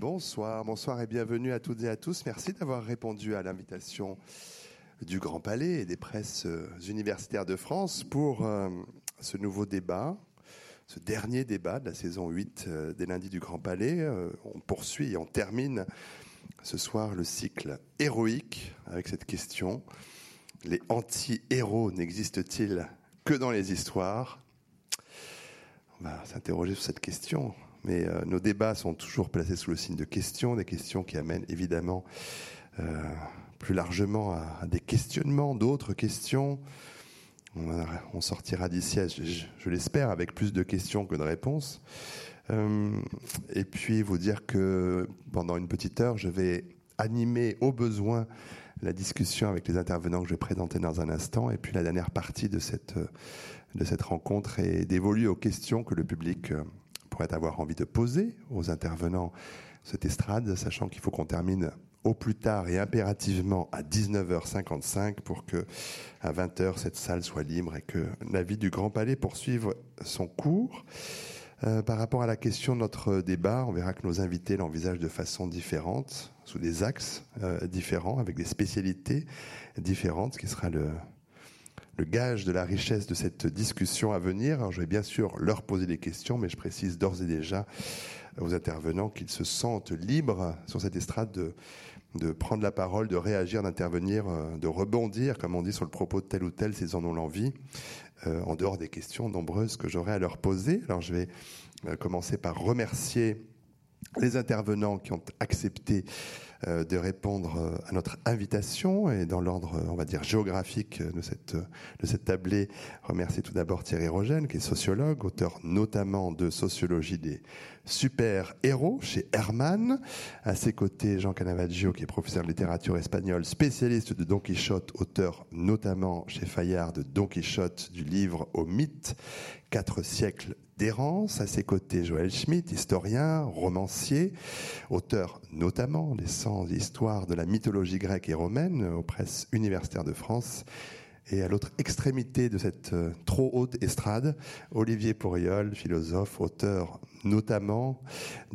Bonsoir, bonsoir et bienvenue à toutes et à tous. Merci d'avoir répondu à l'invitation du Grand Palais et des presses euh, universitaires de France pour euh, ce nouveau débat, ce dernier débat de la saison 8 euh, des lundis du Grand Palais. On poursuit et on termine ce soir le cycle héroïque avec cette question. Les anti-héros n'existent-ils que dans les histoires? On va s'interroger sur cette question mais euh, nos débats sont toujours placés sous le signe de questions, des questions qui amènent évidemment euh, plus largement à, des questionnements, d'autres questions. On, sortira d'ici, je, l'espère, avec plus de questions que de réponses. Euh, et puis vous dire que pendant une petite heure, je vais animer au besoin la discussion avec les intervenants que je vais présenter dans un instant. Et puis la dernière partie de cette, de cette rencontre est dévolue aux questions que le public pourrait avoir envie de poser aux intervenants cette estrade, sachant qu'il faut qu'on termine au plus tard et impérativement à 19h55 pour que à 20h cette salle soit libre et que la vie du Grand Palais poursuive son cours. Euh, par rapport à la question de notre débat, on verra que nos invités l'envisagent de façon différente, sous des axes euh, différents, avec des spécialités différentes, ce qui sera le, le gage de la richesse de cette discussion à venir. Alors, je vais bien sûr leur poser des questions, mais je précise d'ores et déjà aux intervenants qu'ils se sentent libres sur cette estrade de, prendre la parole, de réagir, d'intervenir, euh, de rebondir, comme on dit, sur le propos de tel ou tel s'ils en ont l'envie, euh, en dehors des questions nombreuses que j'aurai à leur poser. Alors je vais euh, commencer par remercier les intervenants qui ont accepté de répondre euh, à notre invitation et dans l'ordre, on va dire, géographique de cette, de tablée, remercier tout d'abord Thierry Rogène, qui est sociologue, auteur notamment de Sociologie des super-héros chez Herman. À ses côtés, Jean Canavaggio, qui est professeur de littérature espagnole, spécialiste de Don Quichotte, auteur notamment chez Fayard de Don Quichotte, du livre au mythe, quatre siècles d'errance. À ses côtés, Joël Schmitt, historien, romancier, auteur notamment des 100 histoires de la mythologie grecque et romaine aux presses universitaires de France. Et à l'autre extrémité de cette euh, trop haute estrade, Olivier Pourriol, philosophe, auteur notamment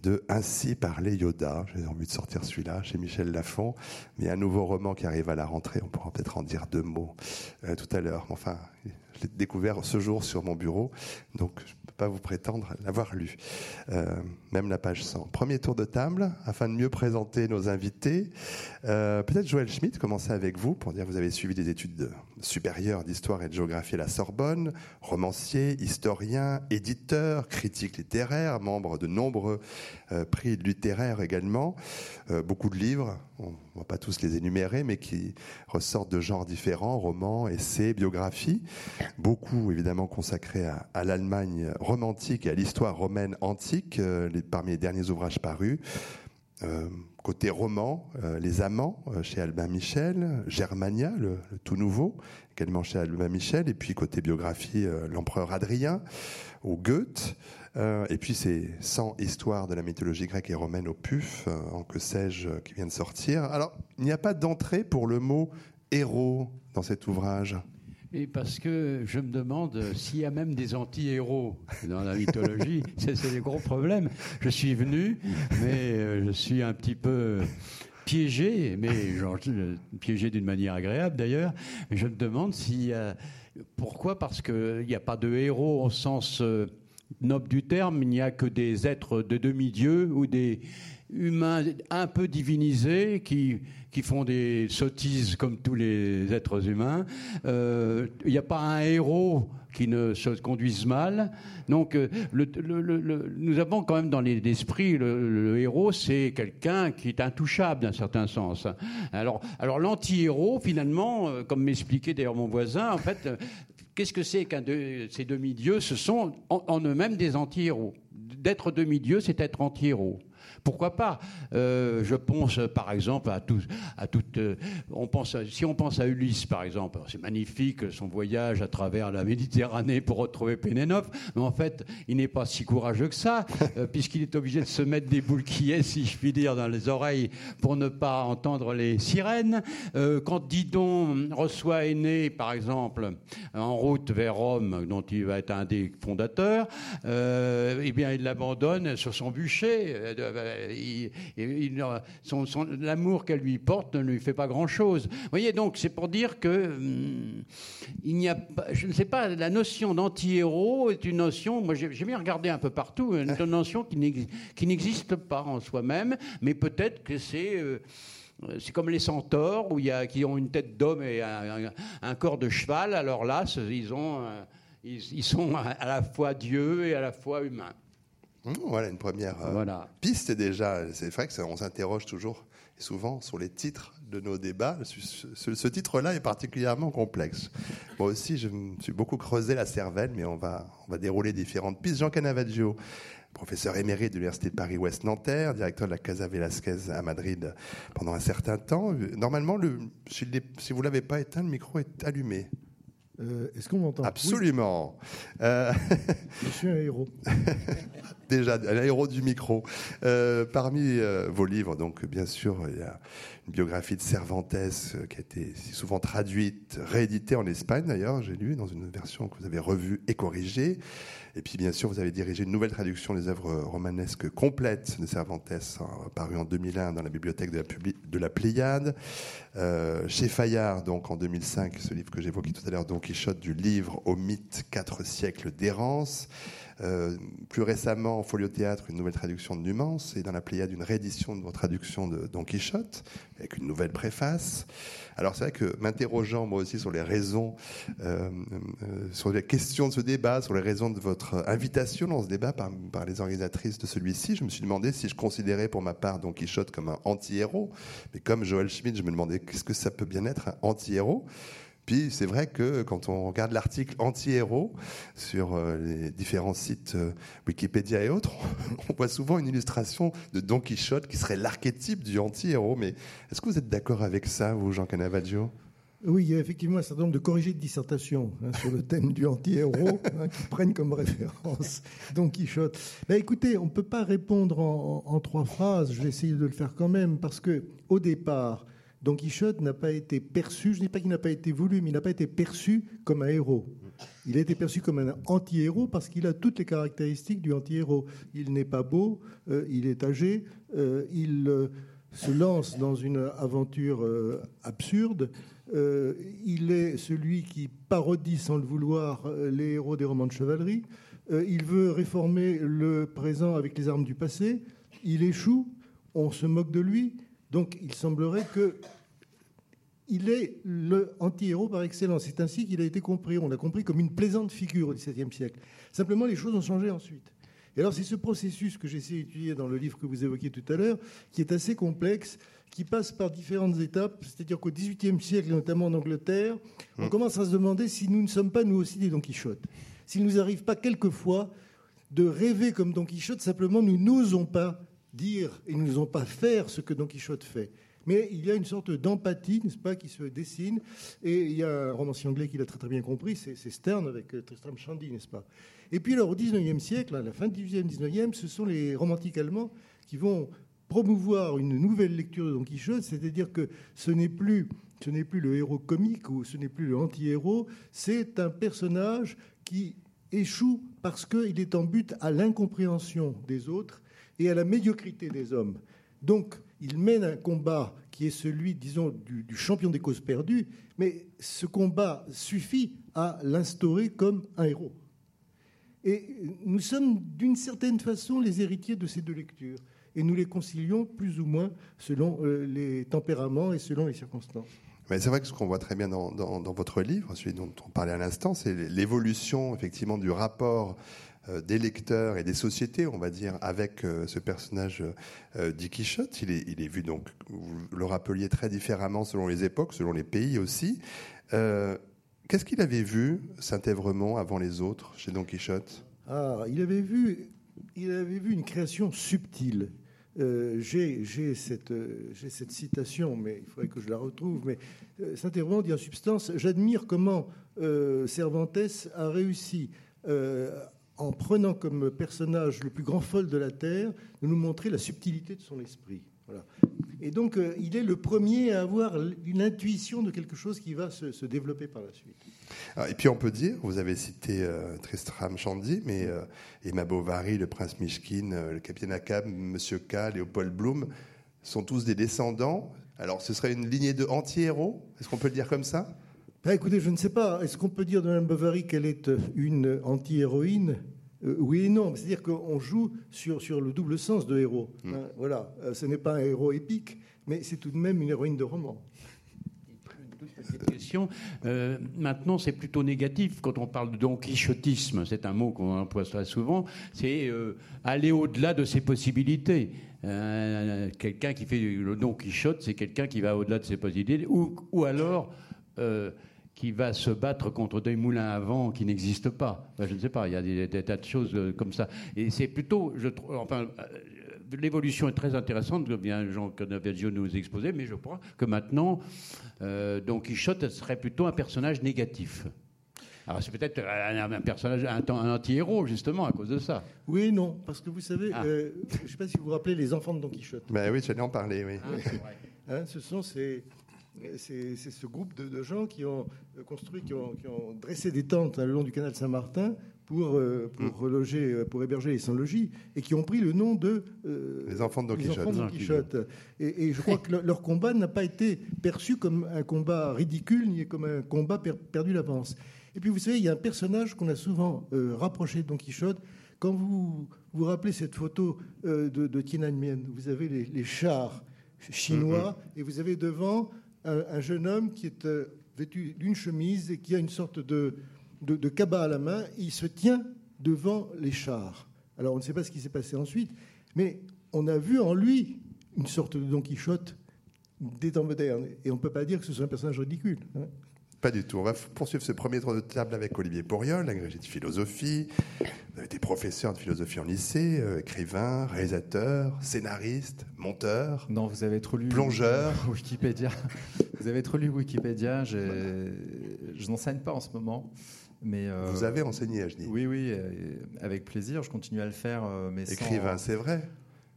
de Ainsi parlait Yoda. J'ai envie de sortir celui-là chez Michel Lafon, mais un nouveau roman qui arrive à la rentrée. On pourra peut-être en dire deux mots euh, tout à l'heure. Enfin, je l'ai découvert ce jour sur mon bureau, donc je ne peux pas vous prétendre l'avoir lu. Euh, même la page 100. Premier tour de table, afin de mieux présenter nos invités. Euh, peut-être Joël Schmitt, commencer avec vous, pour dire que vous avez suivi des études supérieures d'histoire et de géographie à la Sorbonne, romancier, historien, éditeur, critique littéraire, membre de nombreux euh, prix littéraires également, beaucoup de livres, on ne va pas tous les énumérer, mais qui ressortent de genres différents, romans, essais, biographies. Beaucoup évidemment consacré à, l'Allemagne romantique et à l'histoire romaine antique, euh, parmi les derniers ouvrages parus. Euh, côté roman, euh, Les Amants chez Albin Michel, Germania, le, tout nouveau, également chez Albin Michel, et puis côté biographie, L'Empereur Adrien, ou Goethe, et puis ces 100 histoires de la mythologie grecque et romaine au PUF, en que sais-je, qui vient de sortir. Alors, il n'y a pas d'entrée pour le mot héros dans cet ouvrage et parce que je me demande s'il y a même des anti-héros dans la mythologie. c'est le gros problème. Je suis venu, mais euh, je suis un petit peu piégé, mais genre, piégé d'une manière agréable d'ailleurs. Je me demande s'il Pourquoi? Parce qu'il n'y a pas de héros au sens euh, noble du terme, il n'y a que des êtres de demi-dieux ou des humains un peu divinisés qui qui font des sottises comme tous les êtres humains. Il euh, n'y a pas un héros qui ne se conduise mal. Donc, euh, nous avons quand même dans l'esprit le, héros, c'est quelqu'un qui est intouchable d'un certain sens. Alors, alors l'anti-héros, finalement, euh, comme m'expliquait d'ailleurs mon voisin, en fait, qu'est-ce que c'est qu'un de ces demi-dieux? Ce sont en, en eux-mêmes des anti-héros. D'être demi-dieu, c'est être anti-héros. Pourquoi pas? Euh, Je pense par exemple à tout, à toute. Euh, on pense, si on pense à Ulysse par exemple, c'est magnifique son voyage à travers la Méditerranée pour retrouver Pénélope, mais en fait, il n'est pas si courageux que ça, euh, puisqu'il est obligé de se mettre des boules qui est, si je puis dire, dans les oreilles pour ne pas entendre les sirènes. quand Didon reçoit Aîné, par exemple, en route vers Rome, dont il va être un des fondateurs, eh bien, il l'abandonne sur son bûcher l'amour qu'elle lui porte ne lui fait pas grand-chose. Vous voyez, donc c'est pour dire que hum, il n'y a pas, je ne sais pas, la notion d'anti-héros est une notion, moi j'ai bien regardé un peu partout, une notion qui n'existe pas en soi-même, mais peut-être que c'est... Euh, c'est comme les centaures où y a, qui ont une tête d'homme et un, corps de cheval. Alors là, ils, ont, euh, ils, sont à la fois Dieu et à la fois humain. Mmh, voilà une première euh, piste déjà. C'est vrai que on s'interroge toujours et souvent sur les titres de nos débats. Ce, ce titre-là est particulièrement complexe. Moi aussi, je me suis beaucoup creusé la cervelle, mais on va, on va dérouler différentes pistes. Jean Canavaggio, professeur émérite de l'Université de Paris-Ouest Nanterre, directeur de la Casa Velasquez à Madrid pendant un certain temps. Normalement, le, si, vous ne l'avez pas éteint, le micro est allumé. Euh, est-ce qu'on m'entend Absolument. Euh, Je suis un héros. Déjà, un héros du micro. Euh, parmi vos livres, donc bien sûr, il y a une biographie de Cervantes qui a été si souvent traduite, rééditée en Espagne d'ailleurs, j'ai lu dans une version que vous avez revue et corrigée. Et puis, bien sûr, vous avez dirigé une nouvelle traduction des œuvres romanesques complètes de Cervantes, hein, paru en 2001 dans la bibliothèque de la, de la Pléiade. Euh, chez Fayard, donc en 2005, ce livre que j'évoquais tout à l'heure, Don Quichotte, du livre au mythe, quatre siècles d'errance. Euh, plus récemment, en Folio Théâtre, une nouvelle traduction de Numance, et dans la Pléiade, une réédition de votre traduction de Don Quichotte, avec une nouvelle préface. Alors c'est vrai que m'interrogeant moi aussi sur les raisons, euh, sur les questions de ce débat, sur les raisons de votre invitation dans ce débat par, les organisatrices de celui-ci, je me suis demandé si je considérais pour ma part Don Quichotte comme un anti-héros, mais comme Joël Schmidt, je me demandais qu'est-ce que ça peut bien être un anti-héros. Puis c'est vrai que quand on regarde l'article anti-héros sur euh, les différents sites euh, Wikipédia et autres, on voit souvent une illustration de Don Quichotte qui serait l'archétype du anti-héros. Mais est-ce que vous êtes d'accord avec ça, vous, Jean Canavaggio oui, il y a effectivement un certain nombre de corrigés de dissertation hein, sur le thème du anti-héros hein, qui prennent comme référence Don Quichotte. Mais écoutez, on ne peut pas répondre en, en, trois phrases. Je vais essayer de le faire quand même parce que au départ, Don Quichotte n'a pas été perçu, je ne dis pas qu'il n'a pas été voulu, mais il n'a pas été perçu comme un héros. Il a été perçu comme un anti-héros parce qu'il a toutes les caractéristiques du anti-héros. Il n'est pas beau, euh, il est âgé, euh, il euh, se lance dans une aventure absurde. il est celui qui parodie sans le vouloir les héros des romans de chevalerie. il veut réformer le présent avec les armes du passé. Il échoue, on se moque de lui. Donc il semblerait que il est le anti-héros par excellence. C'est ainsi qu'il a été compris. On l'a compris comme une plaisante figure au XVIIe siècle. Simplement, les choses ont changé ensuite. Et alors, c'est ce processus que j'essaie d'étudier dans le livre que vous évoquiez tout à l'heure, qui est assez complexe, qui passe par différentes étapes. C'est-à-dire qu'au XVIIIe siècle, notamment en Angleterre, on mmh. commence à se demander si nous ne sommes pas nous aussi des Don Quichotte. S'il ne nous arrive pas quelquefois de rêver comme Don Quichotte, simplement nous n'osons pas dire et nous n'osons pas faire ce que Don Quichotte fait. Mais il y a une sorte d'empathie, n'est-ce pas, qui se dessine. Et il y a un romancier anglais qui l'a très très bien compris, c'est Stern avec euh, Tristram Shandy, n'est-ce pas Et puis alors au 19e siècle, à la fin du 18e, 19e, ce sont les romantiques allemands qui vont promouvoir une nouvelle lecture de Don Quichotte, c'est-à-dire que ce n'est plus, ce n'est plus le héros comique ou ce n'est plus le anti-héros, c'est un personnage qui échoue parce qu'il est en but à l'incompréhension des autres et à la médiocrité des hommes. Donc, il mène un combat qui est celui, disons, du, champion des causes perdues, mais ce combat suffit à l'instaurer comme un héros. Et nous sommes d'une certaine façon les héritiers de ces deux lectures, et nous les concilions plus ou moins selon euh, les tempéraments et selon les circonstances. Mais c'est vrai que ce qu'on voit très bien dans, dans, votre livre, celui dont on parlait à l'instant, c'est l'évolution effectivement du rapport des lecteurs et des sociétés, on va dire, avec euh, ce personnage euh, d'Iquichotte. Il est, il est vu donc, vous le rappeliez très différemment selon les époques, selon les pays aussi. Qu'est-ce qu'il avait vu, Saint-Évremont, avant les autres, chez Don Quichotte? Ah, il avait vu, il avait vu une création subtile. j'ai cette, cette, citation, mais il faudrait que je la retrouve. Mais Saint-Évremont dit en substance J'admire comment Cervantes a réussi en prenant comme personnage le plus grand folle de la Terre, de nous montrer la subtilité de son esprit. Et donc, euh, il est le premier à avoir une intuition de quelque chose qui va se, développer par la suite. Ah, et puis on peut dire, vous avez cité euh, Tristram Shandy, mais euh, Emma Bovary, le prince Mishkin, euh, le capitaine Akab, Monsieur K, Léopold Bloom, sont tous des descendants. Alors ce serait une lignée de anti-héros? Est-ce qu'on peut le dire comme ça? Ben, Écoutez, je ne sais pas. Est-ce qu'on peut dire de Mme Bovary qu'elle est une anti-héroïne? Oui et non, c'est-à-dire qu'on joue sur, sur le double sens de héros. Hein, voilà, ce n'est pas un héros épique, mais c'est tout de même une héroïne de roman question. Euh, maintenant, c'est plutôt négatif quand on parle de don quichotisme. C'est un mot qu'on emploie très souvent. C'est euh, aller au-delà de ses possibilités. Euh, quelqu'un qui fait le don quichotte, c'est quelqu'un qui va au-delà de ses possibilités, ou, ou alors qui va se battre contre des moulins à vent qui n'existent pas. je ne sais pas, il y a des, tas de choses comme ça. Et c'est plutôt, je trouve, enfin, l'évolution est très intéressante, comme bien Jean Canaveggio nous exposait, mais je crois que maintenant, euh, Don Quichotte serait plutôt un personnage négatif. Alors c'est peut-être un, personnage, un, anti-héros, justement, à cause de ça. Oui, non, parce que vous savez, ah. euh, je ne sais pas si vous vous rappelez les enfants de Don Quichotte. Ben oui, j'allais en parler, oui. Ah, hein, ce sont ces, c'est ce groupe de, gens qui ont construit, qui ont, dressé des tentes le long du canal Saint-Martin pour, euh, pour mm. euh, pour héberger les sans-logis, et qui ont pris le nom de euh, les enfants de Don Quichotte. Et, je crois que leur combat n'a pas été perçu comme un combat ridicule, ni comme un combat perdu d'avance. Et puis vous savez, il y a un personnage qu'on a souvent rapproché de Don Quichotte. Quand vous vous rappelez cette photo de, de Tiananmen, vous avez les, chars chinois, mm-hmm. et vous avez devant un, jeune homme qui est vêtu d'une chemise et qui a une sorte de de, de cabas à la main, il se tient devant les chars. Alors on ne sait pas ce qui s'est passé ensuite, mais on a vu en lui une sorte de Don Quichotte des temps modernes. Et on ne peut pas dire que ce soit un personnage ridicule. Hein. Pas du tout. On va poursuivre ce premier tour de table avec Olivier Poriol, agrégé de philosophie. Vous avez été professeur de philosophie en lycée, euh, écrivain, réalisateur, scénariste, monteur. Non, vous avez trop lu plongeur. Wikipédia. Vous avez trop lu Wikipédia. Je n'enseigne pas en ce moment. Mais euh, Vous avez enseigné, je dis. Oui, oui, euh, avec plaisir. Je continue à le faire. Euh, mais Écrivain, c'est vrai.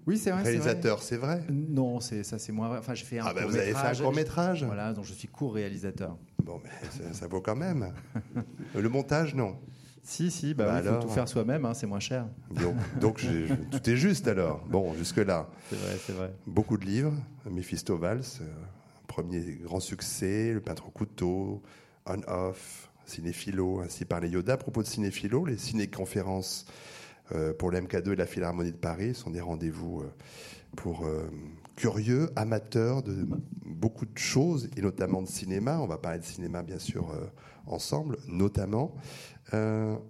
Oui, c'est vrai. Réalisateur, c'est vrai. Non, c'est ça, c'est moins vrai. Enfin, j'ai fait un ah ben vous avez fait un court métrage. Voilà, donc je suis court réalisateur. Bon, mais ça, vaut quand même. le montage, non. Si, si, bah, bah faut tout faire soi-même, hein, c'est moins cher. Donc, donc tout est juste alors. Bon, jusque-là. C'est vrai, c'est vrai. Beaucoup de livres. Mephisto Valls, premier grand succès, Le peintre au couteau, On-Off, cinéphilo, ainsi par les Yoda. À propos de cinéphilo, les ciné-conférences euh, pour le MK2 et la Philharmonie de Paris sont des rendez-vous euh, pour euh, curieux, amateurs de beaucoup de choses, et notamment de cinéma. On va parler de cinéma, bien sûr, ensemble, notamment.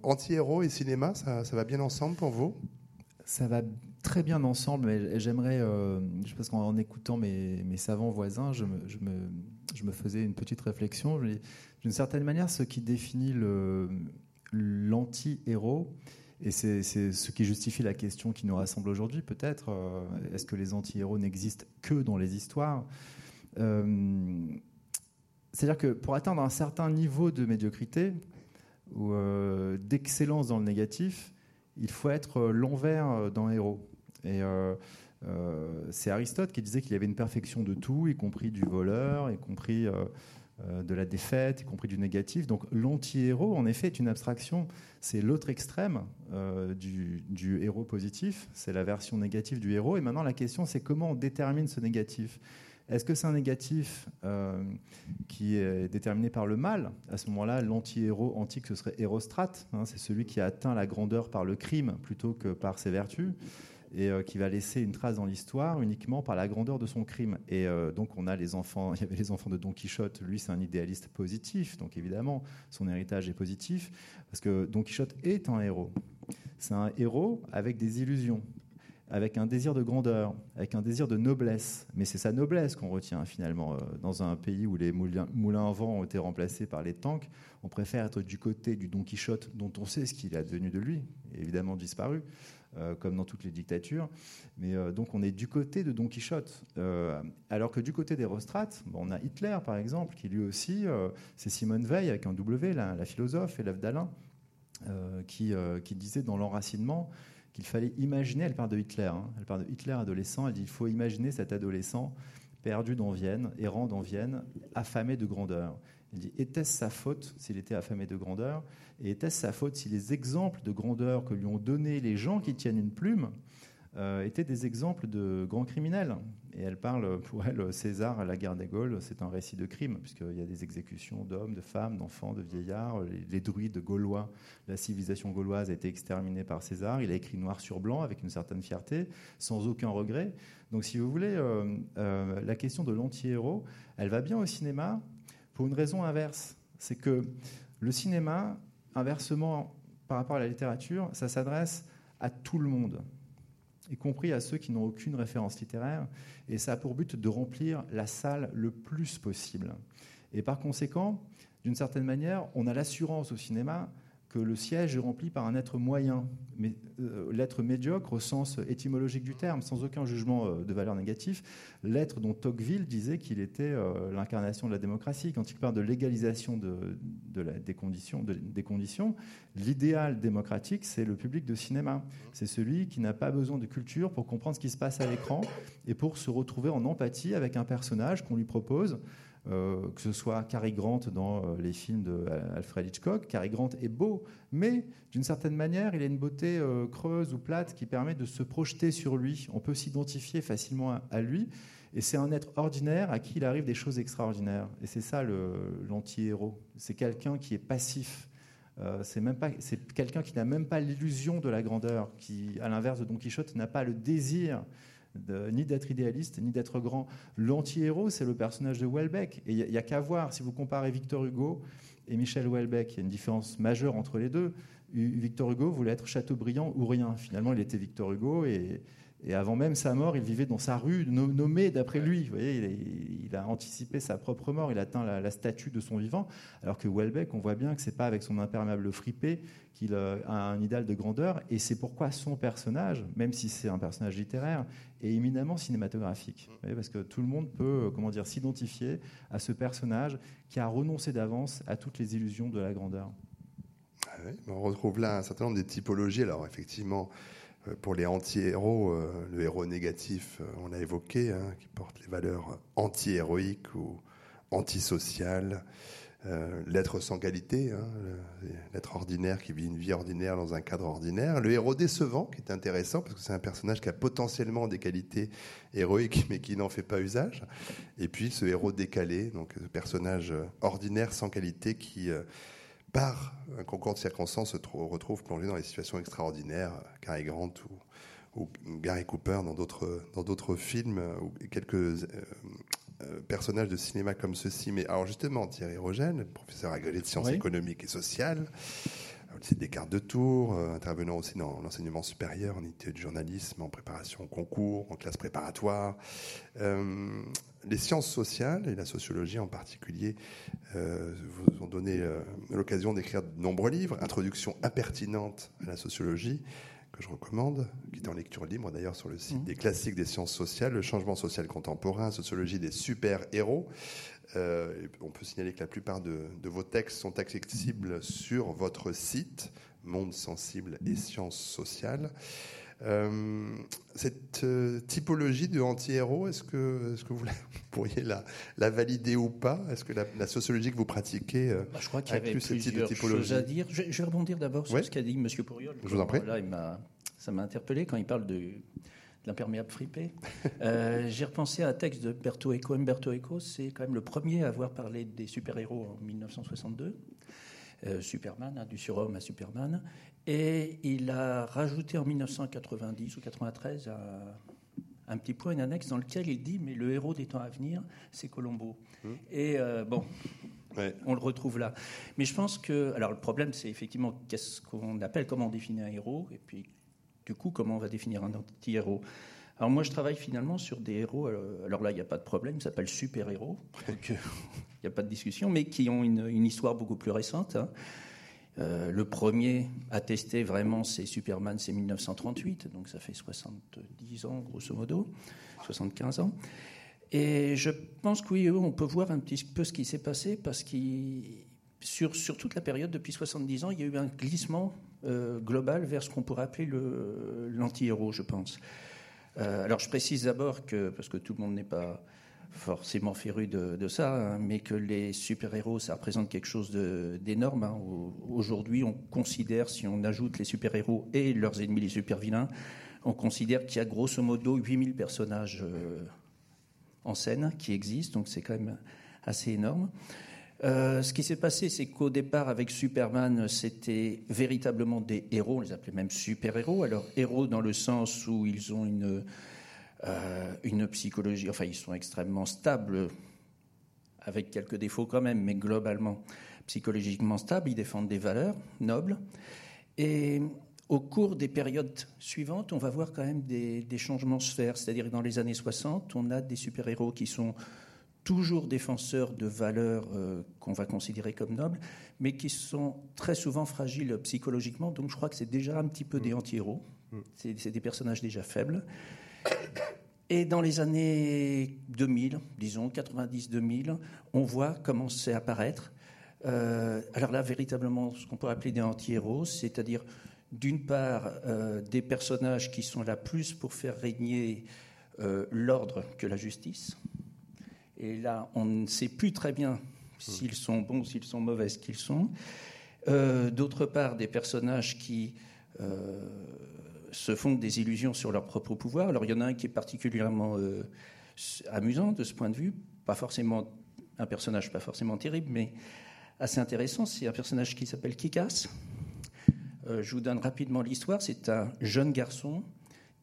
Anti-héros et cinéma, ça, va bien ensemble pour vous? Ça va très bien ensemble, mais j'aimerais, je pense qu'en écoutant mes, savants voisins, je me, faisais une petite réflexion. D'une certaine manière, ce qui définit l'anti-héros, et c'est ce qui justifie la question qui nous rassemble aujourd'hui, peut-être, euh, est-ce que les anti-héros n'existent que dans les histoires? Euh, C'est-à-dire que pour atteindre un certain niveau de médiocrité ou euh, d'excellence dans le négatif, il faut être l'envers d'un héros. Et c'est Aristote qui disait qu'il y avait une perfection de tout, y compris du voleur, y compris de la défaite, y compris du négatif. Donc l'anti-héros, en effet, est une abstraction. C'est l'autre extrême euh, du, héros positif. C'est la version négative du héros. Et maintenant, la question, c'est comment on détermine ce négatif? Est-ce que c'est un négatif euh, qui est déterminé par le mal? À ce moment-là, l'anti-héros antique, ce serait Hérostrate. Hein, c'est celui qui a atteint la grandeur par le crime plutôt que par ses vertus et euh, qui va laisser une trace dans l'histoire uniquement par la grandeur de son crime. Et euh, donc on a les enfants, il y avait les enfants de Don Quichotte, lui c'est un idéaliste positif, donc évidemment son héritage est positif, parce que Don Quichotte est un héros. C'est un héros avec des illusions, avec un désir de grandeur, avec un désir de noblesse. Mais c'est sa noblesse qu'on retient finalement. Euh, dans un pays où les moulins, moulins à vent ont été remplacés par les tanks, on préfère être du côté du Don Quichotte, dont on sait ce qu'il est devenu de lui, évidemment disparu. Euh, comme dans toutes les dictatures. Mais euh, donc on est du côté de Don Quichotte. Euh, alors que du côté des Rostrates, on a Hitler par exemple, qui lui aussi, c'est Simone Veil avec un W, la, philosophe, élève d'Alain, qui, qui disait dans l'enracinement qu'il fallait imaginer, elle parle de Hitler, hein, elle parle de Hitler adolescent, elle dit il faut imaginer cet adolescent perdu dans Vienne, errant dans Vienne, affamé de grandeur. Il dit était-ce sa faute s'il était affamé de grandeur? Et était-ce sa faute si les exemples de grandeur que lui ont donnés les gens qui tiennent une plume euh, étaient des exemples de grands criminels? Et elle parle, pour elle, César à la guerre des Gaules, c'est un récit de crime, puisqu'il y a des exécutions d'hommes, de femmes, d'enfants, de vieillards. Les, druides gaulois, la civilisation gauloise a été exterminée par César. Il a écrit noir sur blanc avec une certaine fierté, sans aucun regret. Donc, si vous voulez, euh, euh, la question de l'anti-héros, elle va bien au cinéma pour une raison inverse. C'est que le cinéma, inversement par rapport à la littérature, ça s'adresse à tout le monde, y compris à ceux qui n'ont aucune référence littéraire, et ça a pour but de remplir la salle le plus possible. Et par conséquent, d'une certaine manière, on a l'assurance au cinéma le siège est rempli par un être moyen. Mais euh, l'être médiocre au sens étymologique du terme, sans aucun jugement euh, de valeur négatif, l'être dont Tocqueville disait qu'il était euh, l'incarnation de la démocratie. Quand il parle de l'égalisation des conditions l'idéal démocratique, c'est le public de cinéma. C'est celui qui n'a pas besoin de culture pour comprendre ce qui se passe à l'écran et pour se retrouver en empathie avec un personnage qu'on lui propose. Euh, que ce soit Cary Grant dans euh, les films d'Alfred Hitchcock. Cary Grant est beau, mais d'une certaine manière, il a une beauté euh, creuse ou plate qui permet de se projeter sur lui. On peut s'identifier facilement à, lui. Et c'est un être ordinaire à qui il arrive des choses extraordinaires. Et c'est ça l'anti-héros. C'est quelqu'un qui est passif. Euh, c'est quelqu'un qui n'a même pas l'illusion de la grandeur, qui, à l'inverse de Don Quichotte, n'a pas le désir ni d'être idéaliste, ni d'être grand. L'anti-héros, c'est le personnage de Welbeck. Et il n'y a, a qu'à voir, si vous comparez Victor Hugo et Michel Welbeck, il y a une différence majeure entre les deux. Victor Hugo voulait être Chateaubriand ou rien. Finalement, il était Victor Hugo et, et avant même sa mort, il vivait dans sa rue nommée d'après lui. Vous voyez, il, a anticipé sa propre mort, il atteint la, statue de son vivant. Alors que Welbeck, on voit bien que c'est pas avec son imperméable fripé qu'il a un idéal de grandeur. Et c'est pourquoi son personnage, même si c'est un personnage littéraire, est éminemment cinématographique. Parce que tout le monde peut, comment dire, s'identifier à ce personnage qui a renoncé d'avance à toutes les illusions de la grandeur. Ah on retrouve là un certain nombre de typologies. Alors effectivement pour les anti-héros, euh, le héros négatif, euh, on l'a évoqué, hein, qui porte les valeurs anti-héroïques ou antisociales, euh, l'être sans qualité, hein, l'être ordinaire qui vit une vie ordinaire dans un cadre ordinaire, le héros décevant, qui est intéressant parce que c'est un personnage qui a potentiellement des qualités héroïques mais qui n'en fait pas usage, et puis ce héros décalé, donc ce personnage ordinaire sans qualité qui par un concours de circonstances, se retrouve plongé dans des situations extraordinaires, Cary Grant ou, ou Gary Cooper dans d'autres dans d'autres films ou quelques euh, euh, personnages de cinéma comme ceci. Mais alors justement, Thierry Rogène, professeur agrégé de sciences oui. économiques et sociales, au lycée Descartes de Tours, euh, intervenant aussi dans l'enseignement supérieur, en unité de journalisme, en préparation au concours, en classe préparatoire. Euh, les sciences sociales et la sociologie en particulier euh, vous ont donné l'occasion d'écrire de nombreux livres. Introduction impertinente à la sociologie, que je recommande, qui est en lecture libre d'ailleurs sur le site mmh. des classiques des sciences sociales, le changement social contemporain, sociologie des super-héros. Euh, on peut signaler que la plupart de, de, vos textes sont accessibles sur votre site, Monde sensible et sciences sociales. Euh, cette euh, typologie de anti-héros, est-ce que, est que vous, la, vous, pourriez la, la, valider ou pas? Est-ce que la, la, sociologie que vous pratiquez euh, bah, Je crois qu'il y avait plusieurs choses à dire. Je, je vais rebondir d'abord sur ouais. ce qu'a dit M. Pourriol. Je vous en prie. Là, il ça m'a interpellé quand il parle de l'imperméable fripé. euh, J'ai repensé à un texte de Berto Eco. Umberto Eco, c'est quand même le premier à avoir parlé des super-héros en 1962. Euh, Superman, hein, du surhomme à Superman. Et il a rajouté en 1990 ou 93 un, un, petit point, une annexe dans lequel il dit Mais le héros des temps à venir, c'est Colombo. Mmh. Et euh, bon. Ouais. On le retrouve là. Mais je pense que. Alors, le problème, c'est effectivement qu'est-ce qu'on appelle, comment on définit un héros, et puis, du coup, comment on va définir un anti-héros? Alors, moi, je travaille finalement sur des héros. Alors là, il n'y a pas de problème, ça s'appelle super-héros. Il n'y a pas de discussion, mais qui ont une, une histoire beaucoup plus récente. Hein. Euh, le premier à tester vraiment, c'est Superman, c'est 1938, donc ça fait 70 ans, grosso modo, 75 ans. Et je pense que oui, on peut voir un petit peu ce qui s'est passé, parce que sur, sur, toute la période, depuis 70 ans, il y a eu un glissement euh, global vers ce qu'on pourrait appeler l'anti-héros, je pense. Euh, alors je précise d'abord que, parce que tout le monde n'est pas forcément férus de, ça, hein, mais que les super-héros, ça représente quelque chose d'énorme. Hein. Aujourd'hui, on considère, si on ajoute les super-héros et leurs ennemis, les super-vilains, on considère qu'il y a grosso modo 8000 personnages euh, en scène qui existent, donc c'est quand même assez énorme. Euh, ce qui s'est passé, c'est qu'au départ, avec Superman, c'était véritablement des héros, on les appelait même super-héros. Alors, héros dans le sens où ils ont une, euh, une psychologie, enfin, ils sont extrêmement stables, avec quelques défauts quand même, mais globalement psychologiquement stables. Ils défendent des valeurs nobles. Et au cours des périodes suivantes, on va voir quand même des, des changements se faire. C'est-à-dire dans les années 60, on a des super-héros qui sont toujours défenseurs de valeurs euh, qu'on va considérer comme nobles, mais qui sont très souvent fragiles psychologiquement. Donc je crois que c'est déjà un petit peu des mm. anti-héros. Mm. C'est des personnages déjà faibles. Et dans les années 2000, disons 90-2000, on voit commencer à apparaître. Euh, alors là, véritablement, ce qu'on peut appeler des anti-héros, c'est-à-dire d'une part euh, des personnages qui sont là plus pour faire régner l'ordre que la justice. Et là, on ne sait plus très bien s'ils sont bons, s'ils sont mauvais, ce qu'ils sont. Euh, d'autre part, des personnages qui euh, se font des illusions sur leur propre pouvoir. Alors, il y en a un qui est particulièrement euh, amusant de ce point de vue, pas forcément un personnage pas forcément terrible, mais assez intéressant. C'est un personnage qui s'appelle Kikas. je vous donne rapidement l'histoire. C'est un jeune garçon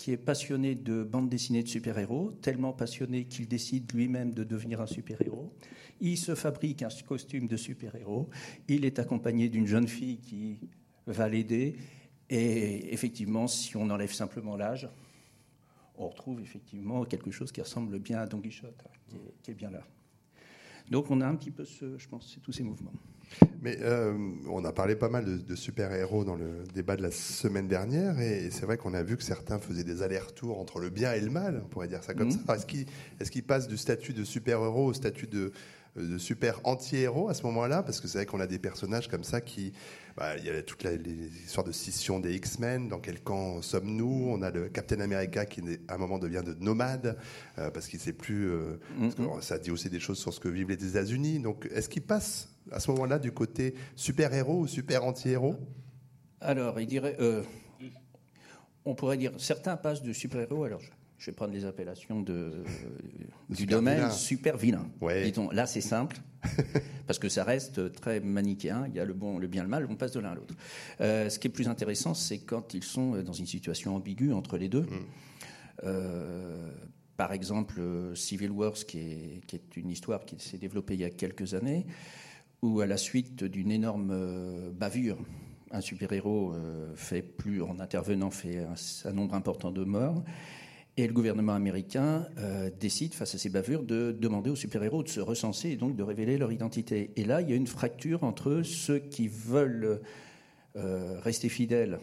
qui est passionné de bande dessinée de super-héros, tellement passionné qu'il décide lui-même de devenir un super-héros. Il se fabrique un costume de super-héros. Il est accompagné d'une jeune fille qui va l'aider. Et effectivement, si on enlève simplement l'âge, on retrouve effectivement quelque chose qui ressemble bien à Don Quichotte, hein, qui, est, bien là. Donc on a un petit peu, ce, je pense, tous ces mouvements. Mais euh, on a parlé pas mal de, super-héros dans le débat de la semaine dernière, et, c'est vrai qu'on a vu que certains faisaient des allers-retours entre le bien et le mal, on pourrait dire ça comme mmh. ça. Est-ce qu'ils passent du statut de super-héros au statut de, de super anti-héros à ce moment-là? Parce que c'est vrai qu'on a des personnages comme ça qui. Bah, il y a toute histoires de scission des X-Men. Dans quel camp sommes-nous? On a le Captain America qui, à un moment, devient de nomade euh, parce qu'il ne sait plus. Euh, mm-hmm. ça dit aussi des choses sur ce que vivent les États-Unis. Donc, est-ce qu'il passe à ce moment-là du côté super-héros ou super anti-héros Alors, il dirait. Euh, on pourrait dire certains passent de super-héros. Alors, je vais prendre les appellations de, du domaine super vilain. là, c'est simple, parce que ça reste très manichéen. Il y a le bon, le bien, le mal, on passe de l'un à l'autre. Euh, ce qui est plus intéressant, c'est quand ils sont dans une situation ambiguë entre les deux. Mm. Euh, par exemple, Civil Wars, qui est, qui est une histoire qui s'est développée il y a quelques années, où à la suite d'une énorme euh, bavure, un super-héros fait plus, en intervenant, fait un nombre important de morts. Et le gouvernement américain euh, décide, face à ces bavures, de demander aux super-héros de se recenser et donc de révéler leur identité. Et là, il y a une fracture entre ceux qui veulent euh, rester fidèles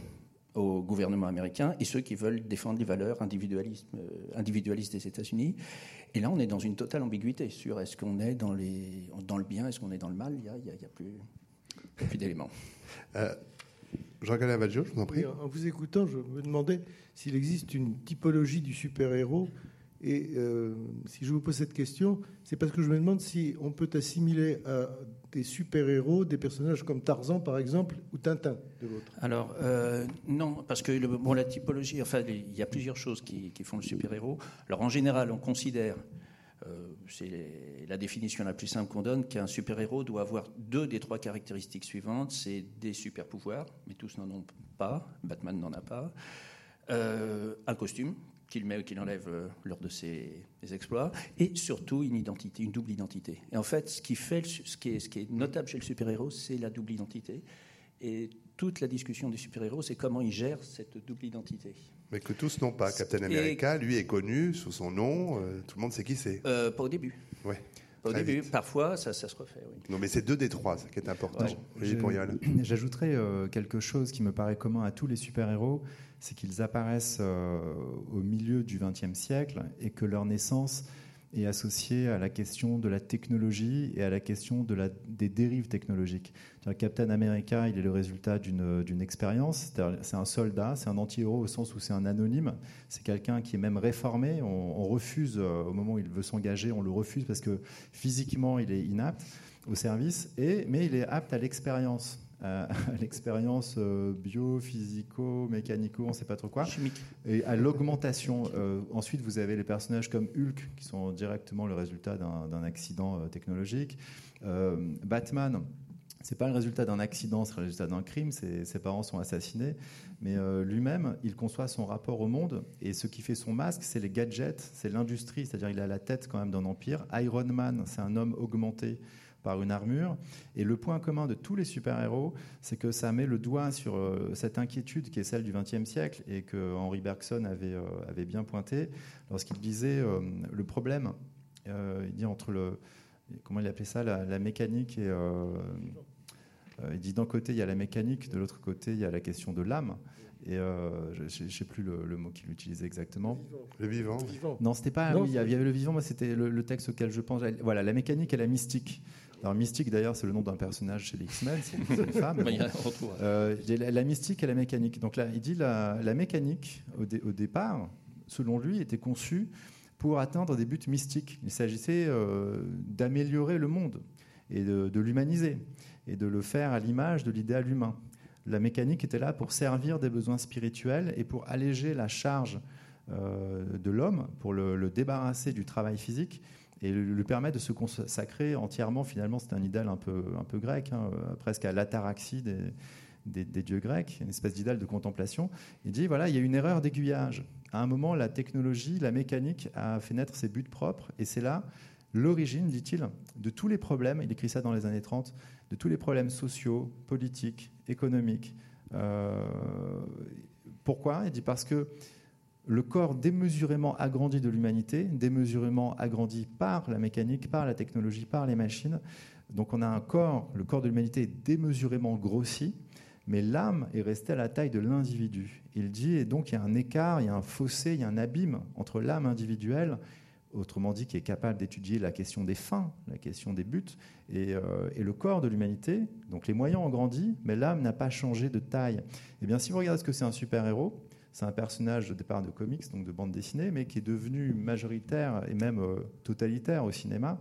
au gouvernement américain et ceux qui veulent défendre les valeurs individualistes, euh, individualistes des États-Unis. Et là, on est dans une totale ambiguïté sur est-ce qu'on est dans, les, dans le bien, est-ce qu'on est dans le mal. Il n'y a, a, plus, plus d'éléments. Jean-Claude Avaggio, je vous en prie. en vous écoutant, je me demandais s'il existe une typologie du super-héros. Et euh, si je vous pose cette question, c'est parce que je me demande si on peut assimiler à des super-héros des personnages comme Tarzan, par exemple, ou Tintin, de l'autre? Alors, euh, non, parce que bon, la typologie, enfin, il y a plusieurs choses qui, font le super-héros. Alors, en général, on considère, euh, c'est la définition la plus simple qu'on donne, qu'un super-héros doit avoir deux des trois caractéristiques suivantes. C'est des super-pouvoirs, mais tous n'en ont pas. Batman n'en a pas. Euh, un costume qu'il met ou qu'il enlève euh, lors de ses, exploits, et surtout une identité, une double identité. Et en fait, ce qui, fait, ce qui, est, ce qui est notable chez le super-héros, c'est la double identité. Et toute la discussion des super-héros, c'est comment ils gèrent cette double identité. Mais que tous n'ont pas. Captain America, lui, est connu sous son nom. Euh, tout le monde sait qui c'est. pas au début. Ouais. Au début, parfois, ça, ça, se refait. Oui. Non, mais c'est deux des trois, ce qui est important. J'ajouterais quelque chose qui me paraît commun à tous les super-héros, c'est qu'ils apparaissent euh, au milieu du XXe siècle et que leur naissance est associé à la question de la technologie et à la question des dérives technologiques. Captain America, il est le résultat d'une expérience. C'est un soldat, c'est un anti-héros au sens où c'est un anonyme. C'est quelqu'un qui est même réformé. On, refuse, euh, au moment où il veut s'engager, on le refuse parce que physiquement, il est inapte au service, et, mais il est apte à l'expérience à, l'expérience euh, bio, physico, mécanico, on ne sait pas trop quoi. Chimique. Et à l'augmentation. Euh, ensuite, vous avez les personnages comme Hulk, qui sont directement le résultat d'un accident euh, technologique. Batman, c'est pas le résultat d'un accident, c'est le résultat d'un crime. Ses, parents sont assassinés, mais lui-même, il conçoit son rapport au monde. Et ce qui fait son masque, c'est les gadgets, c'est l'industrie. C'est-à-dire, il a la tête quand même d'un empire. Iron Man, c'est un homme augmenté par une armure. Et le point commun de tous les super-héros, c'est que ça met le doigt sur euh, cette inquiétude qui est celle du XXe siècle et que Henri Bergson avait, euh, avait bien pointé lorsqu'il disait euh, le problème, il dit entre le, comment il appelait ça, la, mécanique et... il dit d'un côté il y a la mécanique, de l'autre côté il y a la question de l'âme. Et je ne sais plus le, mot qu'il utilisait exactement. Le vivant. Non, c'était pas. oui, il y avait le vivant. Moi, c'était le, le, texte auquel je pense. Voilà, la mécanique et la mystique. Alors, Mystique, d'ailleurs, c'est le nom d'un personnage chez les X-Men, c'est une femme. euh, la, mystique et la mécanique. Donc là, il dit la, la mécanique, au, au, départ, selon lui, était conçue pour atteindre des buts mystiques. Il s'agissait euh, d'améliorer le monde et de, de l'humaniser et de le faire à l'image de l'idéal humain. La mécanique était là pour servir des besoins spirituels et pour alléger la charge euh, de l'homme, pour le, le, débarrasser du travail physique et lui permet de se consacrer entièrement, finalement, c'est un idéal un peu, un peu grec, hein, euh, presque à l'ataraxie des, dieux grecs, une espèce d'idéal de contemplation. Il dit, voilà, il y a une erreur d'aiguillage. À un moment, la technologie, la mécanique a fait naître ses buts propres, et c'est là l'origine, dit-il, de tous les problèmes, il écrit ça dans les années 30, de tous les problèmes sociaux, politiques, économiques. Euh, pourquoi? Il dit parce que le corps démesurément agrandi de l'humanité, démesurément agrandi par la mécanique, par la technologie, par les machines. Donc on a un corps, le corps de l'humanité est démesurément grossi, mais l'âme est restée à la taille de l'individu. Il dit, et donc il y a un écart, il y a un fossé, il y a un abîme entre l'âme individuelle, autrement dit qui est capable d'étudier la question des fins, la question des buts, et, euh, le corps de l'humanité. Donc les moyens ont grandi, mais l'âme n'a pas changé de taille. Eh bien, si vous regardez ce que c'est un super-héros, c'est un personnage au départ de comics, donc de bande dessinée, mais qui est devenu majoritaire et même euh, totalitaire au cinéma.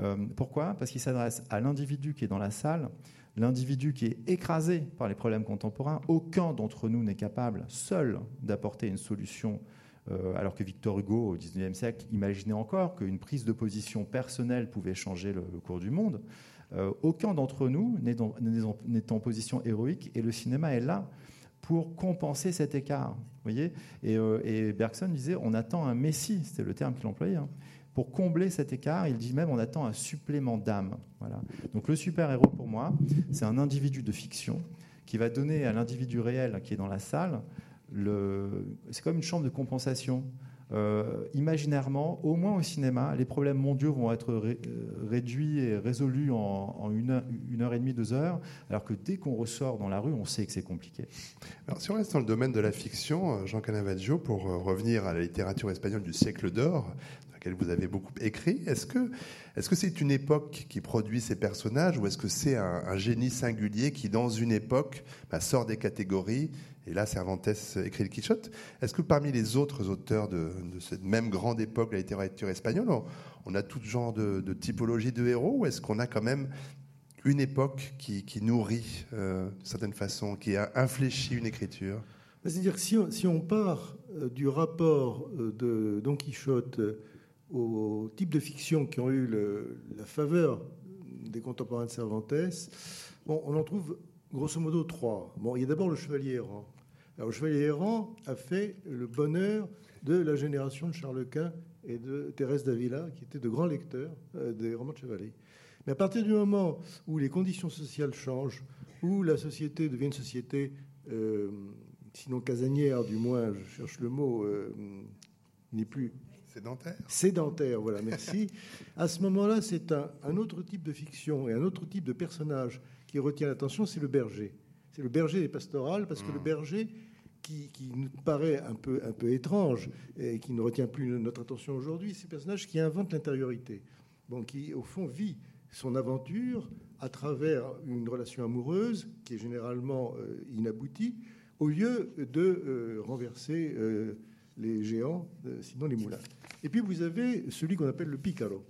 Euh, pourquoi? Parce qu'il s'adresse à l'individu qui est dans la salle, l'individu qui est écrasé par les problèmes contemporains. Aucun d'entre nous n'est capable seul d'apporter une solution. Euh, alors que Victor Hugo, au XIXe siècle, imaginait encore qu'une prise de position personnelle pouvait changer le, cours du monde. aucun d'entre nous n'est en position héroïque et le cinéma est là pour compenser cet écart. voyez euh, et, Bergson disait on attend un messie, c'était le terme qu'il employait. Hein. Pour combler cet écart, il dit même on attend un supplément d'âme. Voilà. Donc le super-héros, pour moi, c'est un individu de fiction qui va donner à l'individu réel qui est dans la salle, le... c'est comme une chambre de compensation. Euh, imaginairement, au moins au cinéma, les problèmes mondiaux vont être euh, réduits et résolus en, une, heure, et demie, deux heures, alors que dès qu'on ressort dans la rue, on sait que c'est compliqué. Alors, si on reste dans le domaine de la fiction, euh, Jean Canavaggio, pour revenir à la littérature espagnole du siècle d'or, laquelle vous avez beaucoup écrit, est-ce que est-ce que c'est une époque qui produit ces personnages ou est-ce que c'est un, génie singulier qui, dans une époque, bah, sort des catégories et là, Cervantes écrit le Quichotte? Est-ce que parmi les autres auteurs de, cette même grande époque de la littérature espagnole, on, a tout genre de, typologie de héros ou est-ce qu'on a quand même une époque qui, nourrit, euh, d'une certaine façon, qui a infléchi une écriture? C'est-à-dire, si, si, on part euh, du rapport euh, de Don Quichotte aux types de fiction qui ont eu la faveur des contemporains de Cervantes, on en trouve grosso modo trois. Bon, il y a d'abord le Chevalier errant. Alors, le Chevalier errant a fait le bonheur de la génération de Charles Quint et de Thérèse d'Avila, qui étaient de grands lecteurs euh, des romans de chevalier. Mais à partir du moment où les conditions sociales changent, où la société devient une société, euh, sinon casanière, du moins, je cherche le mot, euh, n'est plus Sédentaire. Sédentaire, voilà, merci. à ce moment-là, c'est un, un, autre type de fiction et un autre type de personnage qui retient l'attention, c'est le berger. C'est le berger des pastorales, parce que le mmh. berger qui, nous paraît un peu, un peu étrange et qui ne retient plus notre attention aujourd'hui, c'est le personnage qui invente l'intériorité, bon, qui au fond vit son aventure à travers une relation amoureuse qui est généralement euh, inaboutie, au lieu de euh, renverser euh, les géants, sinon les moulins. Et puis vous avez celui qu'on appelle le picaro.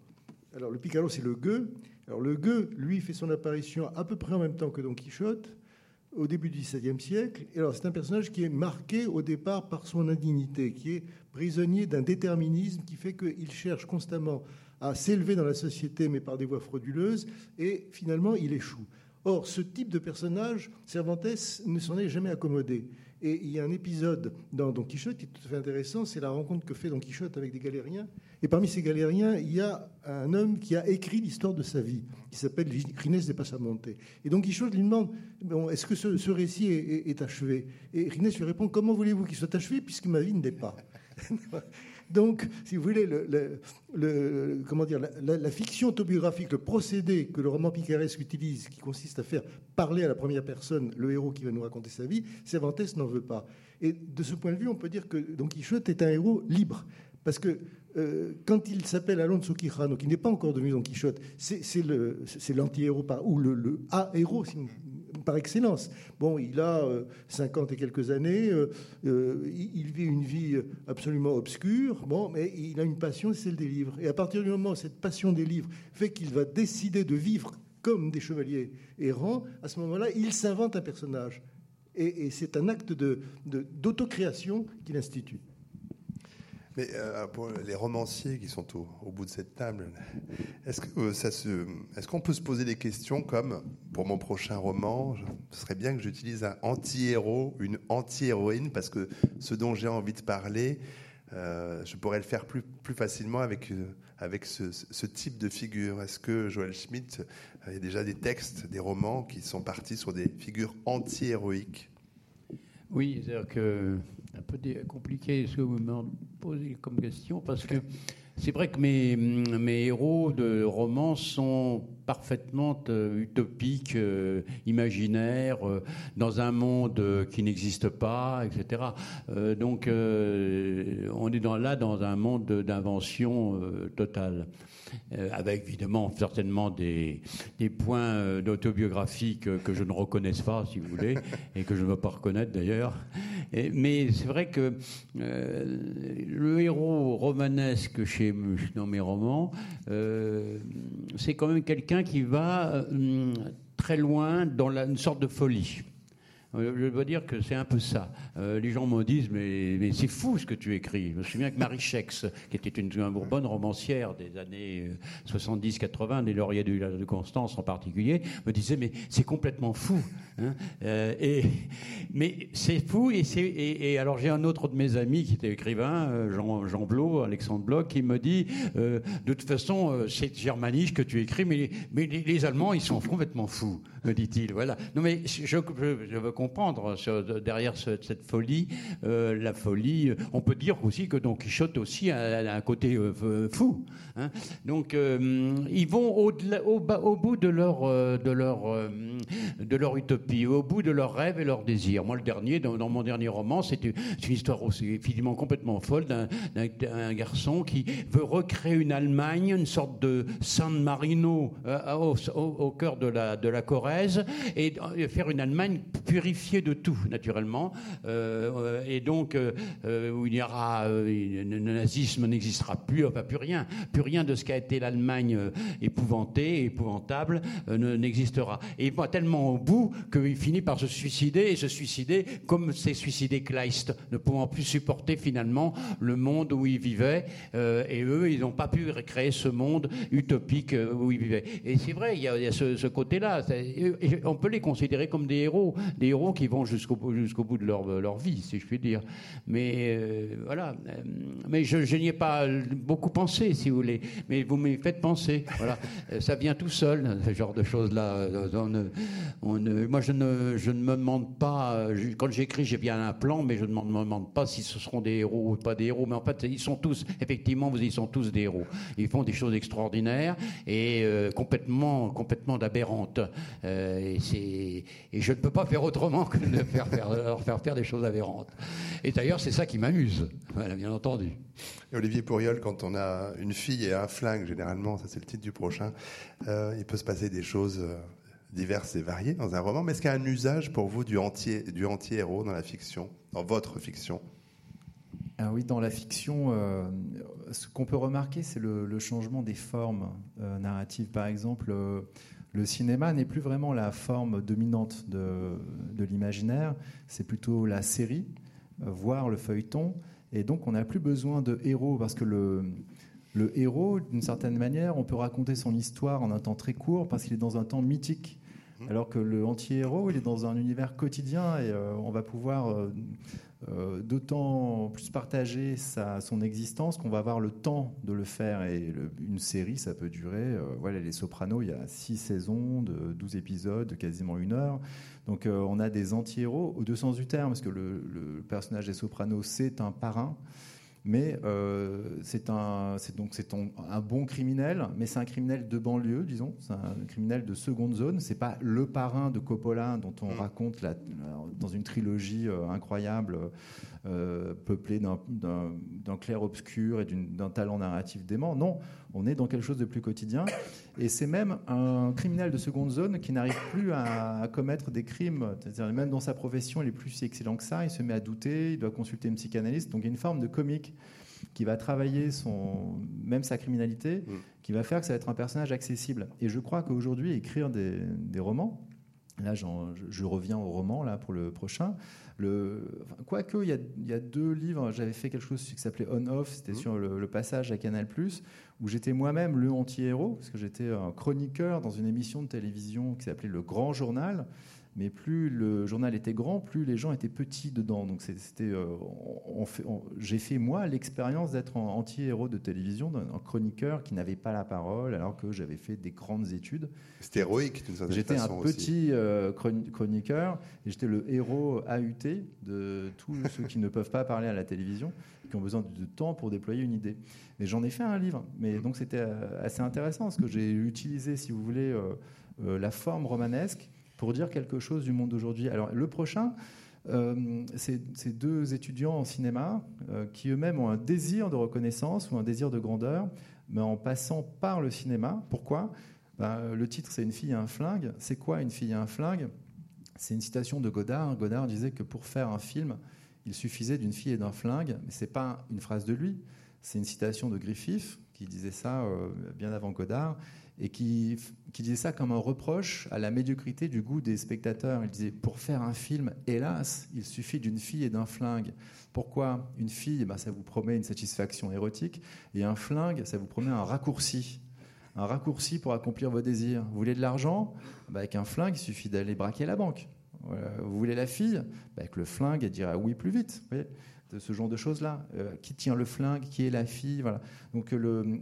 Alors le picaro, c'est le gueux. Alors le gueux, lui, fait son apparition à peu près en même temps que Don Quichotte, au début du XVIIe siècle. Et alors c'est un personnage qui est marqué au départ par son indignité, qui est prisonnier d'un déterminisme qui fait qu'il cherche constamment à s'élever dans la société, mais par des voies frauduleuses, et finalement il échoue. Or, ce type de personnage, Cervantes ne s'en est jamais accommodé. Et il y a un épisode dans Don Quichotte qui est tout à fait intéressant, c'est la rencontre que fait Don Quichotte avec des galériens. Et parmi ces galériens, il y a un homme qui a écrit l'histoire de sa vie, qui s'appelle Rines de Passamonte. Et Don Quichotte lui demande bon, est-ce que ce, récit est, achevé? Et Rines lui répond comment voulez-vous qu'il soit achevé puisque ma vie ne l'est pas? Donc, si vous voulez, le, comment dire, la, fiction autobiographique, le procédé que le roman picaresque utilise, qui consiste à faire parler à la première personne le héros qui va nous raconter sa vie, Cervantes n'en veut pas. Et de ce point de vue, on peut dire que Don Quichotte est un héros libre. Parce que euh, quand il s'appelle Alonso Quijano, qui n'est pas encore devenu Don Quichotte, c'est l'anti-héros ou le, le A-héros, si par excellence. Bon, il a 50 euh, et quelques années, euh, euh, il vit une vie absolument obscure, bon, mais il a une passion, c'est celle des livres. Et à partir du moment où cette passion des livres fait qu'il va décider de vivre comme des chevaliers errants, à ce moment-là, il s'invente un personnage. Et, c'est un acte d'autocréation de, qu'il institue. Mais euh, pour les romanciers qui sont au, bout de cette table, euh, est-ce qu'on peut se poser des questions comme pour mon prochain roman, ce serait bien que j'utilise un anti-héros, une anti-héroïne, parce que ce dont j'ai envie de parler, euh, je pourrais le faire plus, facilement avec, avec ce, type de figure. Est-ce que Joël Schmitt, a déjà des textes, des romans qui sont partis sur des figures anti-héroïques? Oui, c'est-à-dire que un peu compliqué ce que vous me posez comme question, parce que c'est vrai que mes, mes, héros de romans sont parfaitement euh, utopiques, euh, imaginaires, euh, dans un monde qui n'existe pas, etc. donc on est dans, là dans un monde d'invention totale. Euh, avec évidemment certainement des, des points euh, d'autobiographie que, que, je ne reconnaisse pas, si vous voulez, et que je ne veux pas reconnaître d'ailleurs. Mais c'est vrai que euh, le héros romanesque chez, dans mes romans, c'est quand même quelqu'un qui va très loin dans la, une sorte de folie. Euh, je dois dire que c'est un peu ça. Euh, les gens me disent mais, c'est fou ce que tu écris. Je me souviens que Marie Schex, qui était une, bonne romancière des années 70-80, euh, des lauriers de, de Constance en particulier, me disait mais c'est complètement fou. Hein. et, mais c'est fou et, alors j'ai un autre de mes amis qui était écrivain, Jean, Jean Blot, Alexandre Bloch, qui me dit de toute façon c'est germanique que tu écris, mais, les, Allemands ils sont complètement fous, me dit-il. Voilà. Non mais je, je veux comprendre derrière cette folie, euh, la folie. Euh, on peut dire aussi que Don Quichotte aussi a, un côté euh, fou. Hein. Donc ils vont au, au, bout de leur, de, leur, de leur utopie, au bout de leurs rêves et leurs désirs. Moi, le dernier, dans, mon dernier roman, c'est une, histoire aussi, évidemment complètement folle d'un garçon qui veut recréer une Allemagne, une sorte de San Marino au, au, cœur de la, de la Corrèze, et faire une Allemagne purifiée de tout, naturellement. Euh, et donc, euh, euh, où il y aura, le nazisme n'existera plus, enfin plus rien, plus rien de ce qu'a été l'Allemagne épouvantée, épouvantable, n'existera. Et il va tellement au bout qu'il finit par se suicider et se suicider comme s'est suicidé Kleist, ne pouvant plus supporter finalement le monde où il vivait. et eux, ils n'ont pas pu recréer ce monde utopique où ils vivaient. Et c'est vrai, il y a, ce, ce côté-là. On peut les considérer comme des héros, des héros qui vont jusqu'au jusqu'au bout de leur, leur, vie, si je puis dire. Mais euh, voilà. Euh, mais je, n'y ai pas beaucoup pensé, si vous voulez. Mais vous me faites penser. Voilà. Euh, ça vient tout seul, ce genre de choses-là. Moi, je ne, je ne me demande pas. Quand j'écris, j'ai bien un plan, mais je ne me demande pas si ce seront des héros ou pas des héros. Mais en fait, ils sont tous, effectivement, vous, ils sont tous des héros. Ils font des choses extraordinaires et complètement, complètement aberrantes. et, et je ne peux pas faire autre autrement que de faire faire, leur faire faire des choses aberrantes. Et d'ailleurs, c'est ça qui m'amuse, voilà, bien entendu. Olivier Pourriol, quand on a une fille et un flingue, généralement, ça c'est le titre du prochain, euh, il peut se passer des choses euh, diverses et variées dans un roman. Mais est-ce qu'il y a un usage pour vous du anti-héros du anti dans la fiction, dans votre fiction? Ah oui, dans la fiction, euh, ce qu'on peut remarquer, c'est le, changement des formes narratives. Par exemple, le cinéma n'est plus vraiment la forme dominante de, de l'imaginaire, c'est plutôt la série, voire le feuilleton. Et donc, on n'a plus besoin de héros parce que le, le héros, d'une certaine manière, on peut raconter son histoire en un temps très court parce qu'il est dans un temps mythique. Mmh. Alors que le anti-héros, il est dans un univers quotidien et euh, on va pouvoir euh, euh, d'autant plus partager sa, son existence qu'on va avoir le temps de le faire. Et une série, ça peut durer. voilà, Les Sopranos, il y a six saisons de 12 épisodes, de quasiment une heure. Donc on a des anti-héros au deux sens du terme, parce que le, le personnage des Sopranos, c'est un parrain mais euh, c'est un, donc c'est un, bon criminel, mais c'est un criminel de banlieue, disons, c'est un criminel de seconde zone. C'est pas le parrain de Coppola dont on mm. raconte la, dans une trilogie euh, incroyable, euh, peuplée d'un clair-obscur et d'un talent narratif dément. Non, on est dans quelque chose de plus quotidien. Et c'est même un criminel de seconde zone qui n'arrive plus à, commettre des crimes. C'est-à-dire, même dans sa profession, il est plus si excellent que ça. Il se met à douter, il doit consulter une psychanalyste. Donc il y a une forme de comique qui va travailler son, même sa criminalité, mm. qui va faire que ça va être un personnage accessible. Et je crois qu'aujourd'hui, écrire des, romans, là je, je, reviens au roman là, pour le prochain, quoique, il y, a, deux livres. J'avais fait quelque chose qui s'appelait On-Off, c'était mmh. sur le, passage à Canal, où j'étais moi-même le anti-héros, parce que j'étais un chroniqueur dans une émission de télévision qui s'appelait Le Grand Journal mais plus le journal était grand, plus les gens étaient petits dedans. Donc c'était, euh, j'ai fait moi l'expérience d'être un anti-héros de télévision, un chroniqueur qui n'avait pas la parole, alors que j'avais fait des grandes études. C'était héroïque d'une certaine J'étais un petit euh, chroniqueur et j'étais le héros AUT de tous ceux qui ne peuvent pas parler à la télévision, qui ont besoin de temps pour déployer une idée. Et j'en ai fait un livre. Mais donc c'était euh, assez intéressant parce que j'ai utilisé, si vous voulez, la forme romanesque pour dire quelque chose du monde d'aujourd'hui. Alors le prochain, euh, c'est deux étudiants en cinéma euh, qui eux-mêmes ont un désir de reconnaissance ou un désir de grandeur, mais en passant par le cinéma. Pourquoi? Ben, Le titre, c'est Une fille et un flingue. C'est quoi une fille et un flingue? C'est une citation de Godard. Godard disait que pour faire un film, il suffisait d'une fille et d'un flingue, mais c'est pas une phrase de lui. C'est une citation de Griffith qui disait ça euh, bien avant Godard et qui, disait ça comme un reproche à la médiocrité du goût des spectateurs. Il disait, pour faire un film, hélas, il suffit d'une fille et d'un flingue. Pourquoi Une fille, ben, ça vous promet une satisfaction érotique, et un flingue, ça vous promet un raccourci. Un raccourci pour accomplir vos désirs. Vous voulez de l'argent? Ben, Avec un flingue, il suffit d'aller braquer la banque. Vous voulez la fille? Ben, Avec le flingue, elle dira oui plus vite. Vous voyez ce genre de choses-là. Euh, qui tient le flingue, qui est la fille, voilà. Donc,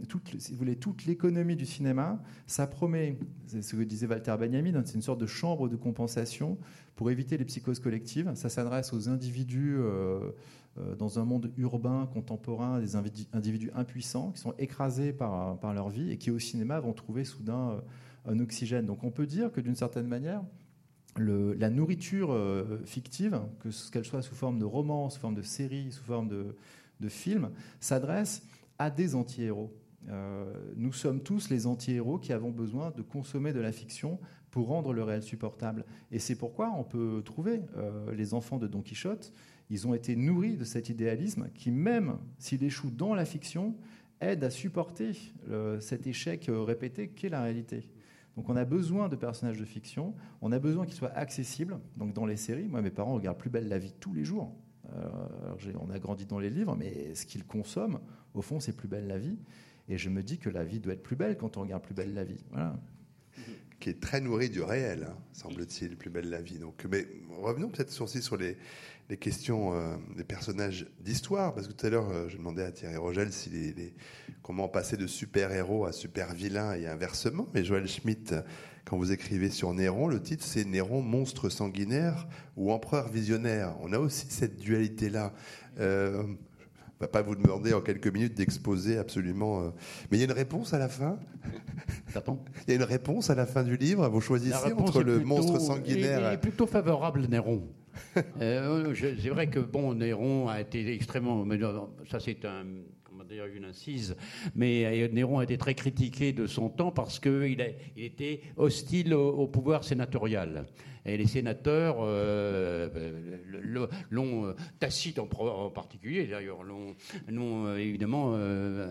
toute, si vous voulez, toute l'économie du cinéma, ça promet, c'est ce que disait Walter Benjamin, hein, c'est une sorte de chambre de compensation pour éviter les psychoses collectives. Ça s'adresse aux individus euh, euh, dans un monde urbain, contemporain, des individus impuissants qui sont écrasés par leur vie et qui, au cinéma, vont trouver soudain un oxygène. Donc, on peut dire que d'une certaine manière, la nourriture euh, fictive, qu'elle soit sous forme de roman, sous forme de série, sous forme de, film, s'adresse à des anti-héros. Euh, nous sommes tous les anti-héros qui avons besoin de consommer de la fiction pour rendre le réel supportable. Et c'est pourquoi on peut trouver euh, les enfants de Don Quichotte, ils ont été nourris de cet idéalisme qui, même s'il échoue dans la fiction, aide à supporter cet échec répété qu'est la réalité. Donc on a besoin de personnages de fiction, on a besoin qu'ils soient accessibles. Donc dans les séries, moi mes parents regardent Plus belle la vie tous les jours. Euh, on a grandi dans les livres, mais ce qu'ils consomment, au fond, c'est Plus belle la vie. Et je me dis que la vie doit être plus belle quand on regarde Plus belle la vie. Voilà. Qui est très nourri du réel, hein, semble-t-il, Plus belle la vie. Donc, mais revenons peut-être aussi sur les, les questions euh, des personnages d'histoire, parce que tout à l'heure, euh, je demandais à Thierry Rogel si les, comment passer de super-héros à super-vilain et inversement. Mais Joël Schmitt, quand vous écrivez sur Néron, le titre c'est Néron, monstre sanguinaire ou empereur visionnaire. On a aussi cette dualité-là. Euh, va pas vous demander en quelques minutes d'exposer absolument. euh, Mais il y a une réponse à la fin. Il y a une réponse à la fin du livre. Vous choisissez entre le plutôt- monstre sanguinaire. est plutôt favorable Néron. Euh, je- c'est vrai que bon, Néron a été extrêmement. ça, c'est un. Comment une incise. Mais euh, Néron a été très critiqué de son temps parce qu'il il était hostile au pouvoir sénatorial. Et les sénateurs euh, l'ont, euh, Tacite en, particulier d'ailleurs, l'ont, euh, évidemment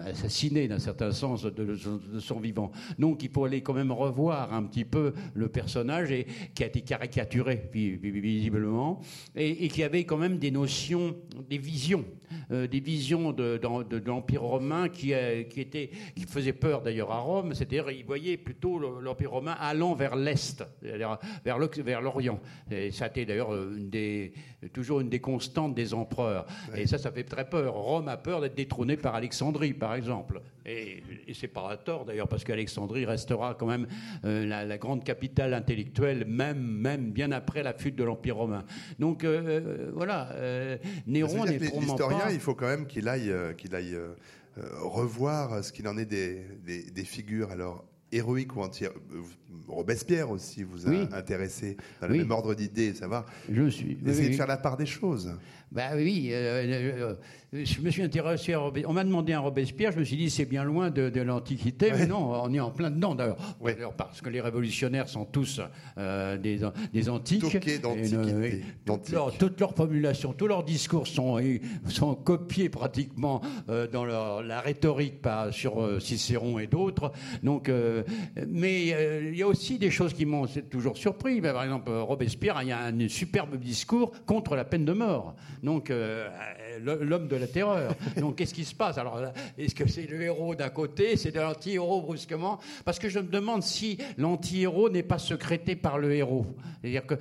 assassiné d'un certain sens de, son- vivant. Donc il faut aller quand même revoir un petit peu le personnage et, qui a été caricaturé vi- vi- visiblement et, qui avait quand même des notions, des visions, des visions de, l'Empire romain qui, euh, qui, étaient, qui faisaient peur d'ailleurs à Rome, c'est-à-dire il voyait plutôt le- l'Empire romain allant vers l'Est, vers l'Oc- vers l'Orient. Et ça a été d'ailleurs euh, une des- toujours une des constantes des empereurs. Et ça, ça fait très peur. Rome a peur d'être détrônée par Alexandrie, par exemple. Et, et c'est pas à tort d'ailleurs, parce qu'Alexandrie restera quand même euh, la, la grande capitale intellectuelle, même, même bien après la chute de l'Empire romain. Donc euh, voilà, euh, Néron n'est probablement L'historien, pas. il faut quand même qu'il aille, qu'il aille revoir ce qu'il en est des, des- des figures alors héroïques ou anti. euh, Robespierre aussi vous a Oui. intéressé dans le Oui. même ordre d'idées, savoir Je suis. essayer oui, de faire la part des choses. Bah oui, euh, euh, je me suis intéressé à Robespierre. On m'a demandé un Robespierre, je me suis dit c'est bien loin de, de l'Antiquité, mais non, on est en plein dedans d'ailleurs. Ouais. Parce que les révolutionnaires sont tous euh, des, des antiques. D'antiquité, euh, toute, leur, toute leur formulation, tous leurs discours sont, sont copiés pratiquement euh, dans leur- la rhétorique par, sur euh, Cicéron et d'autres. Donc, euh, mais euh, il y a aussi des choses qui m'ont toujours surpris. Ben, Par exemple, Robespierre, il y a un superbe discours contre la peine de mort. Donc, euh, l'homme de la terreur. Donc, qu'est-ce qui se passe? Alors, là, est-ce que c'est le héros d'un côté, c'est de l'anti-héros brusquement? Parce que je me demande si l'anti-héros n'est pas secrété par le héros. C'est-à-dire que,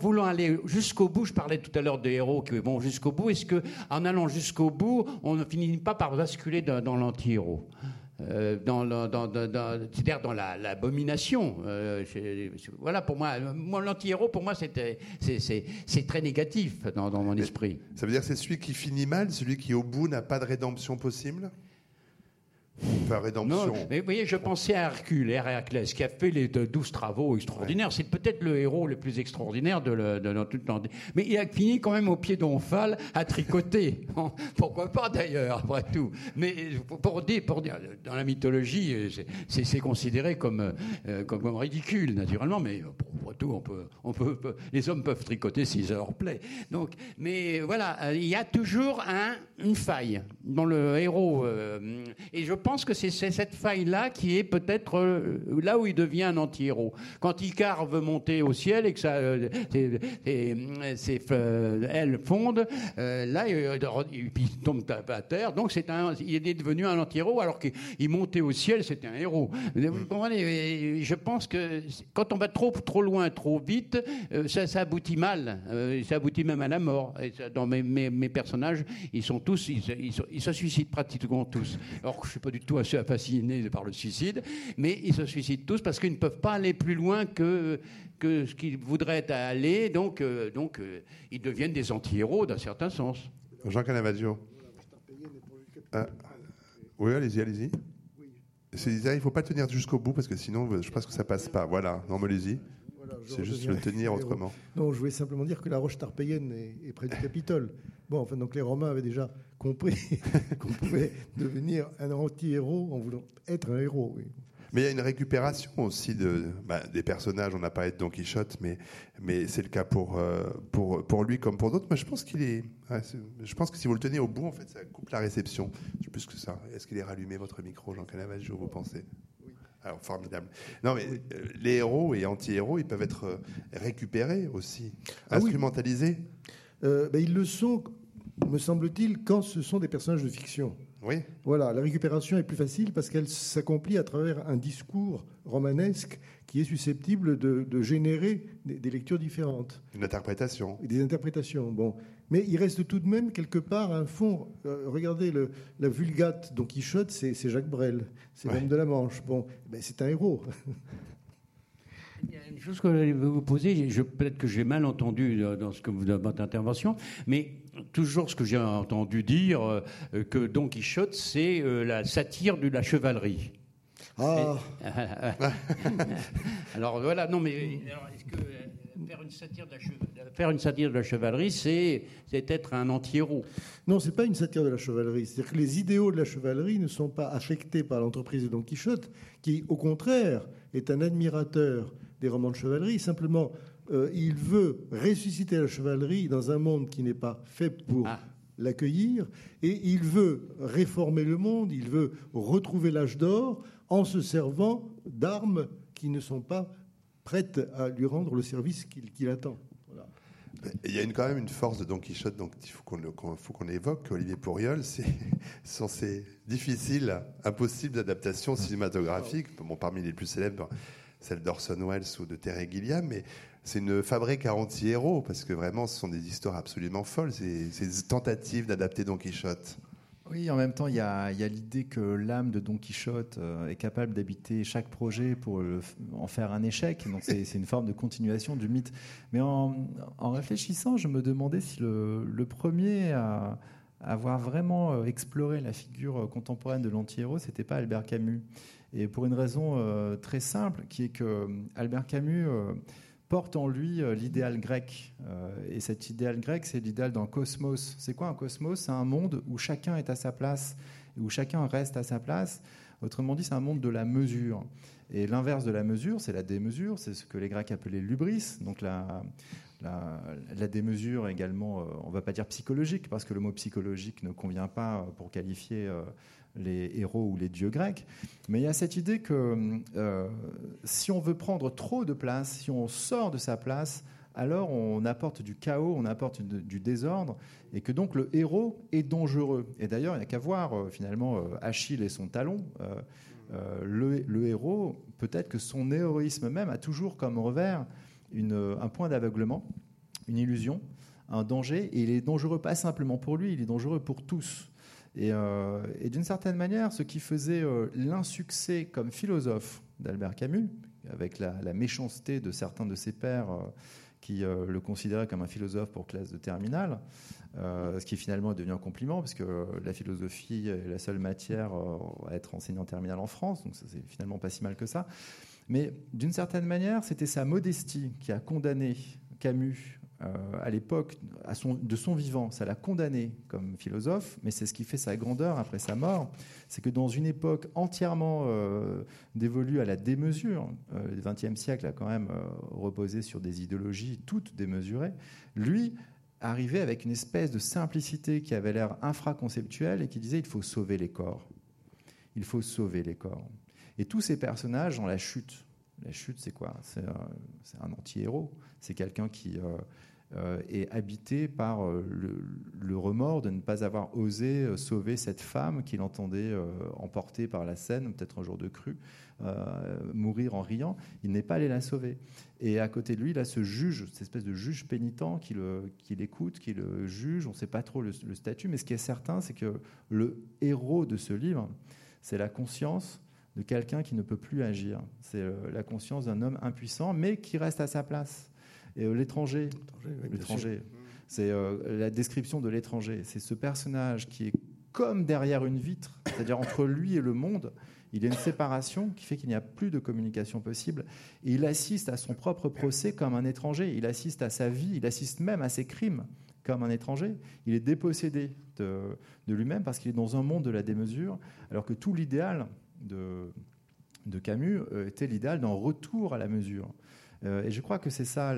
voulant aller jusqu'au bout, je parlais tout à l'heure de héros qui vont jusqu'au bout, est-ce que, en allant jusqu'au bout, on ne finit pas par basculer dans, dans l'anti-héros? Euh, dans, dans, dans, c'est-à-dire dans la- l'abomination. Euh, c'est- c'est- voilà, pour moi, moi l'anti-héros, pour moi, c'est, très négatif dans, dans mon esprit. Ça veut dire que c'est celui qui finit mal, celui qui au bout n'a pas de rédemption possible? Enfin, rédemption. Non, mais vous voyez, je pensais à Hercule, Héraclès, qui a fait les douze travaux extraordinaires. C'est peut-être le héros le plus extraordinaire de, le- de notre temps. Mais il a fini quand même au pied d'Omphale à tricoter. Pourquoi pas d'ailleurs, après tout. Mais pour- pour dire, pour dire, dans la mythologie, euh, c'est- considéré comme, euh, comme, comme ridicule, naturellement. Mais euh, pour tout, on peut, on peut, les hommes peuvent tricoter si ça leur plaît. Donc, mais voilà, euh, il y a toujours un, une faille dans le héros. euh, et je pense que c'est cette faille-là qui est peut-être euh, là où il devient un anti-héros. Quand Icare veut monter au ciel et que ça, euh, ses- ses- ses, euh, fondent, euh, là, il, tombe à, terre. Donc, c'est un, il est devenu un anti-héros alors qu'il il montait au ciel, c'était un héros. Vous comprenez Et Je pense que quand on va trop, trop loin, trop vite, euh, ça, ça aboutit mal. Euh, ça aboutit même à la mort. Et ça, dans mes, mes- mes personnages, ils sont tous, ils se suicident pratiquement tous. Alors que je suis pas du tout assez fasciné par le suicide, mais ils se suicident tous parce qu'ils ne peuvent pas aller plus loin que que ce qu'ils voudraient aller. Donc, euh, donc, euh, ils deviennent des anti-héros d'un certain sens. Jean Canavaggio. Ah. Oui, allez-y, allez-y. C'est il ne faut pas tenir jusqu'au bout parce que sinon, je pense que ça passe pas. Voilà, non, mais allez-y. Voilà, C'est juste le tenir autrement. Non, je voulais simplement dire que la roche tarpéienne est, est près du Capitole. Bon, enfin, donc les Romains avaient déjà qu'on pouvait devenir un anti-héros en voulant être un héros. oui. Mais il y a une récupération aussi de, bah, des personnages. On n'a pas été Don Quichotte, mais, mais c'est le cas pour, euh, pour, pour lui comme pour d'autres. Moi, je pense qu'il est. ouais, je pense que si vous le tenez au bout, en fait, ça coupe la réception. Plus que ça. Est-ce qu'il est rallumé votre micro, Jean Canavaggio, vous pensez Alors, formidable. Non, mais euh, les héros et anti-héros, ils peuvent être euh, récupérés aussi, Ah instrumentalisés. Euh, ben, ils le sont, me semble-t-il, quand ce sont des personnages de fiction. Oui. Voilà, la récupération est plus facile parce qu'elle s'accomplit à travers un discours romanesque qui est susceptible de, de générer des, des lectures différentes Une interprétation. des interprétations. Bon, mais il reste tout de même quelque part un fond. Euh, regardez le, la Vulgate Don Quichotte, c'est c'est Jacques Brel, c'est Ouais. l'homme de la Manche. Bon, ben, c'est un héros. Il y a une chose que je vais vous poser, je, peut-être que j'ai mal entendu dans, ce que vous, dans votre intervention, mais toujours ce que j'ai entendu dire, euh, que Don Quichotte, c'est euh, la satire de la chevalerie. Ah. alors voilà, non mais est-ce que euh, faire une satire de la, faire une satire de la chevalerie, c'est être un anti-héros Non, c'est pas une satire de la chevalerie. C'est-à-dire que les idéaux de la chevalerie ne sont pas affectés par l'entreprise de Don Quichotte, qui au contraire est un admirateur des romans de chevalerie. Simplement, euh, il veut ressusciter la chevalerie dans un monde qui n'est pas fait pour ah. l'accueillir, et il veut réformer le monde, il veut retrouver l'âge d'or en se servant d'armes qui ne sont pas prêtes à lui rendre le service qu'il attend. Il y a une, quand même une force de Don Quichotte, donc il faut qu'on évoque. Olivier Pourriol, c'est censé difficile, impossible d'adaptation cinématographique. Bon, parmi les plus célèbres, celle d'Orson Welles ou de Terry Gilliam, mais c'est une fabrique à anti-héros, parce que vraiment, ce sont des histoires absolument folles, ces, ces tentatives d'adapter Don Quichotte. Oui, en même temps, il y a, l'idée que l'âme de Don Quichotte euh, est capable d'habiter chaque projet pour en faire un échec. Donc c'est une forme de continuation du mythe. Mais en, réfléchissant, je me demandais si le, premier à, avoir vraiment euh, exploré la figure euh, contemporaine de l'anti-héros, c'était pas Albert Camus. Et pour une raison très simple, qui est que Albert Camus porte en lui euh, l'idéal grec. Euh, et cet idéal grec, c'est l'idéal d'un cosmos. C'est quoi un cosmos? C'est un monde où chacun est à sa place, où chacun reste à sa place. Autrement dit, c'est un monde de la mesure. Et l'inverse de la mesure, c'est la démesure, c'est ce que les Grecs appelaient l'ubris, donc la, la, démesure également, euh, on ne va pas dire psychologique, parce que le mot psychologique ne convient pas pour qualifier les héros ou les dieux grecs. Mais il y a cette idée que euh, si on veut prendre trop de place, si on sort de sa place, alors on apporte du chaos, on apporte du désordre, et que donc le héros est dangereux. Et d'ailleurs, il n'y a qu'à voir euh, finalement euh, Achille et son talon. le, héros, peut-être que son héroïsme même a toujours comme revers un point d'aveuglement, une illusion, un danger, et il est dangereux pas simplement pour lui, il est dangereux pour tous. Euh, et, d'une certaine manière, ce qui faisait euh, l'insuccès comme philosophe d'Albert Camus, avec la, méchanceté de certains de ses pairs euh, qui le considéraient comme un philosophe pour classe de terminale, ce qui finalement est devenu un compliment, parce que la philosophie est la seule matière à être enseignée en terminale en France, donc c'est finalement pas si mal que ça. Mais d'une certaine manière, c'était sa modestie qui a condamné Camus à l'époque, de son vivant, ça l'a condamné comme philosophe, mais c'est ce qui fait sa grandeur après sa mort. C'est que dans une époque entièrement euh, dévolue à la démesure, euh, le XXe siècle a quand même reposé sur des idéologies toutes démesurées, lui arrivait avec une espèce de simplicité qui avait l'air infraconceptuelle et qui disait il faut sauver les corps. Il faut sauver les corps. Et tous ces personnages ont la chute. La chute, c'est quoi? C'est un, anti-héros. C'est quelqu'un qui, euh, est habité par euh, le, remords de ne pas avoir osé euh, sauver cette femme qu'il entendait emporter par la scène, peut-être un jour de crue, mourir en riant. Il n'est pas allé la sauver. Et à côté de lui, il a ce juge, cette espèce de juge pénitent qui, l'écoute, qui le juge. On ne sait pas trop le statut, mais ce qui est certain, c'est que le héros de ce livre, c'est la conscience de quelqu'un qui ne peut plus agir. C'est la conscience d'un homme impuissant, mais qui reste à sa place. Et euh, l'étranger, l'étranger, c'est euh, la description de l'étranger. C'est ce personnage qui est comme derrière une vitre, c'est-à-dire entre lui et le monde. Il y a une séparation qui fait qu'il n'y a plus de communication possible. Et il assiste à son propre procès comme un étranger. Il assiste à sa vie, il assiste même à ses crimes comme un étranger. Il est dépossédé de, de lui-même parce qu'il est dans un monde de la démesure, alors que tout l'idéal de, de Camus euh, était l'idéal d'un retour à la mesure. Euh, et je crois que c'est ça,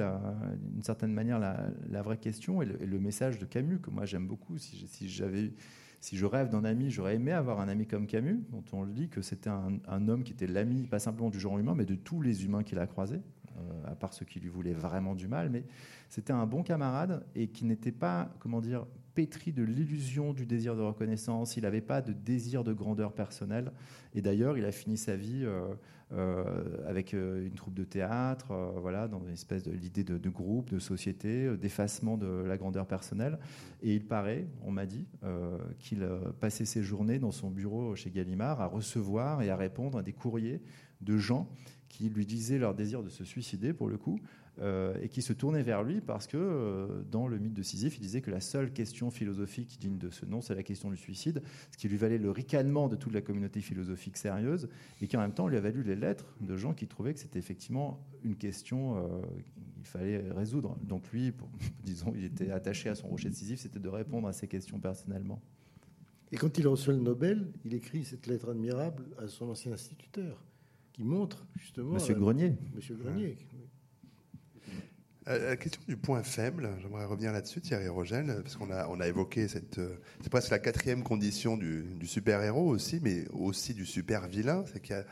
d'une certaine manière, la, vraie question et le, message de Camus que moi j'aime beaucoup. Si, j'avais, si je rêve d'un ami, j'aurais aimé avoir un ami comme Camus, dont on le dit que c'était un, homme qui était l'ami, pas simplement du genre humain, mais de tous les humains qu'il a croisés, euh, à part ceux qui lui voulaient vraiment du mal. Mais c'était un bon camarade et qui n'était pas, comment dire, pétri de l'illusion du désir de reconnaissance. Il n'avait pas de désir de grandeur personnelle. Et d'ailleurs, il a fini sa vie. Euh, euh, avec euh, une troupe de théâtre, voilà, dans une espèce de l'idée de, groupe, de société, d'effacement de la grandeur personnelle. Et il paraît, on m'a dit, qu'il passait ses journées dans son bureau chez Gallimard à recevoir et à répondre à des courriers de gens qui lui disaient leur désir de se suicider, pour le coup, euh, et qui se tournaient vers lui parce que, euh, dans le mythe de Sisyphe, il disait que la seule question philosophique digne de ce nom, c'est la question du suicide, ce qui lui valait le ricanement de toute la communauté philosophique sérieuse, et qui en même temps lui a valu les lettres de gens qui trouvaient que c'était effectivement une question euh, qu'il fallait résoudre. Donc lui, pour- disons, il était attaché à son rocher de Sisyphe, c'était de répondre à ces questions personnellement. Et quand il reçoit le Nobel, il écrit cette lettre admirable à son ancien instituteur, qui montre justement. Monsieur la- Grenier. Monsieur Grenier. Euh, La question du point faible, j'aimerais revenir là-dessus, Thierry Rogel, parce qu'on a, on a évoqué cette. euh, C'est presque la quatrième condition du, du super-héros aussi, mais aussi du super-vilain, c'est qu'il y a,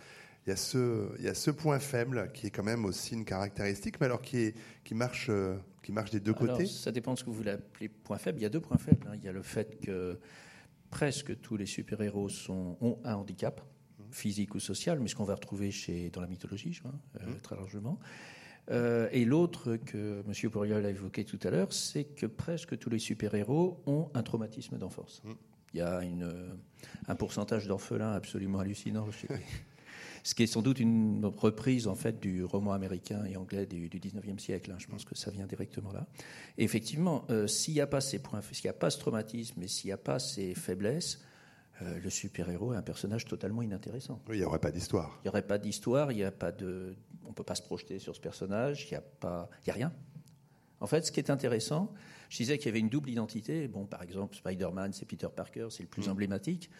il y, a ce, il y a ce point faible qui est quand même aussi une caractéristique, mais alors qui, est, qui, marche, euh, qui marche des deux Alors, côtés? ça dépend de ce que vous voulez appeler point faible. Il y a deux points faibles. hein. Il y a le fait que presque tous les super-héros ont un handicap, physique ou social, mais ce qu'on va retrouver chez, dans la mythologie, je crois, euh, très largement. Euh, et l'autre que M. Poiriol a évoqué tout à l'heure, c'est que presque tous les super-héros ont un traumatisme d'enfance. Il y a une, un pourcentage d'orphelins absolument hallucinant ce qui est sans doute une reprise en fait du roman américain et anglais du, du 19e siècle. hein. Je pense que ça vient directement là. Et effectivement, euh, s'il n'y a pas ces points, s'il n'y a pas ce traumatisme et s'il n'y a pas ces faiblesses, euh, le super-héros est un personnage totalement inintéressant. Oui, il n'y aurait pas d'histoire. Il n'y aurait pas d'histoire, il n'y a pas de, on peut pas se projeter sur ce personnage, il n'y a pas, il y a rien. En fait, ce qui est intéressant, je disais qu'il y avait une double identité. Bon, par exemple, Spider-Man, c'est Peter Parker, c'est le plus emblématique.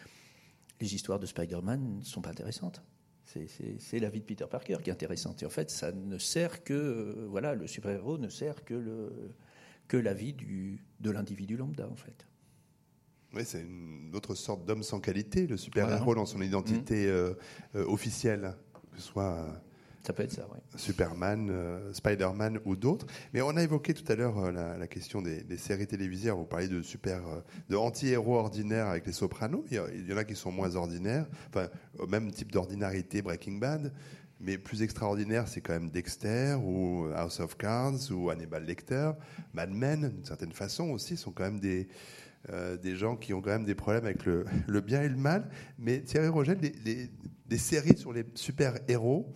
Les histoires de Spider-Man ne sont pas intéressantes. C'est la vie de Peter Parker qui est intéressante. Et en fait, ça ne sert que, euh, voilà, le super-héros ne sert que, le, que la vie du, de l'individu lambda, en fait. Oui, c'est une autre sorte d'homme sans qualité, le super-héros Voilà. dans son identité euh, euh, officielle, que ce soit. euh, Ça peut être ça, oui. Superman, Spider-Man ou d'autres. Mais on a évoqué tout à l'heure la, la question des, des séries télévisées. Vous parlez de super, de anti-héros ordinaires avec les Sopranos. Il y, a- il y en a qui sont moins ordinaires, enfin au même type d'ordinarité Breaking Bad. Mais plus extraordinaire, c'est quand même Dexter ou House of Cards ou Hannibal Lecter, Mad Men, d'une certaine façon aussi, sont quand même des euh, des gens qui ont quand même des problèmes avec le, le bien et le mal. Mais Thierry Rogel, des, séries sur les super-héros,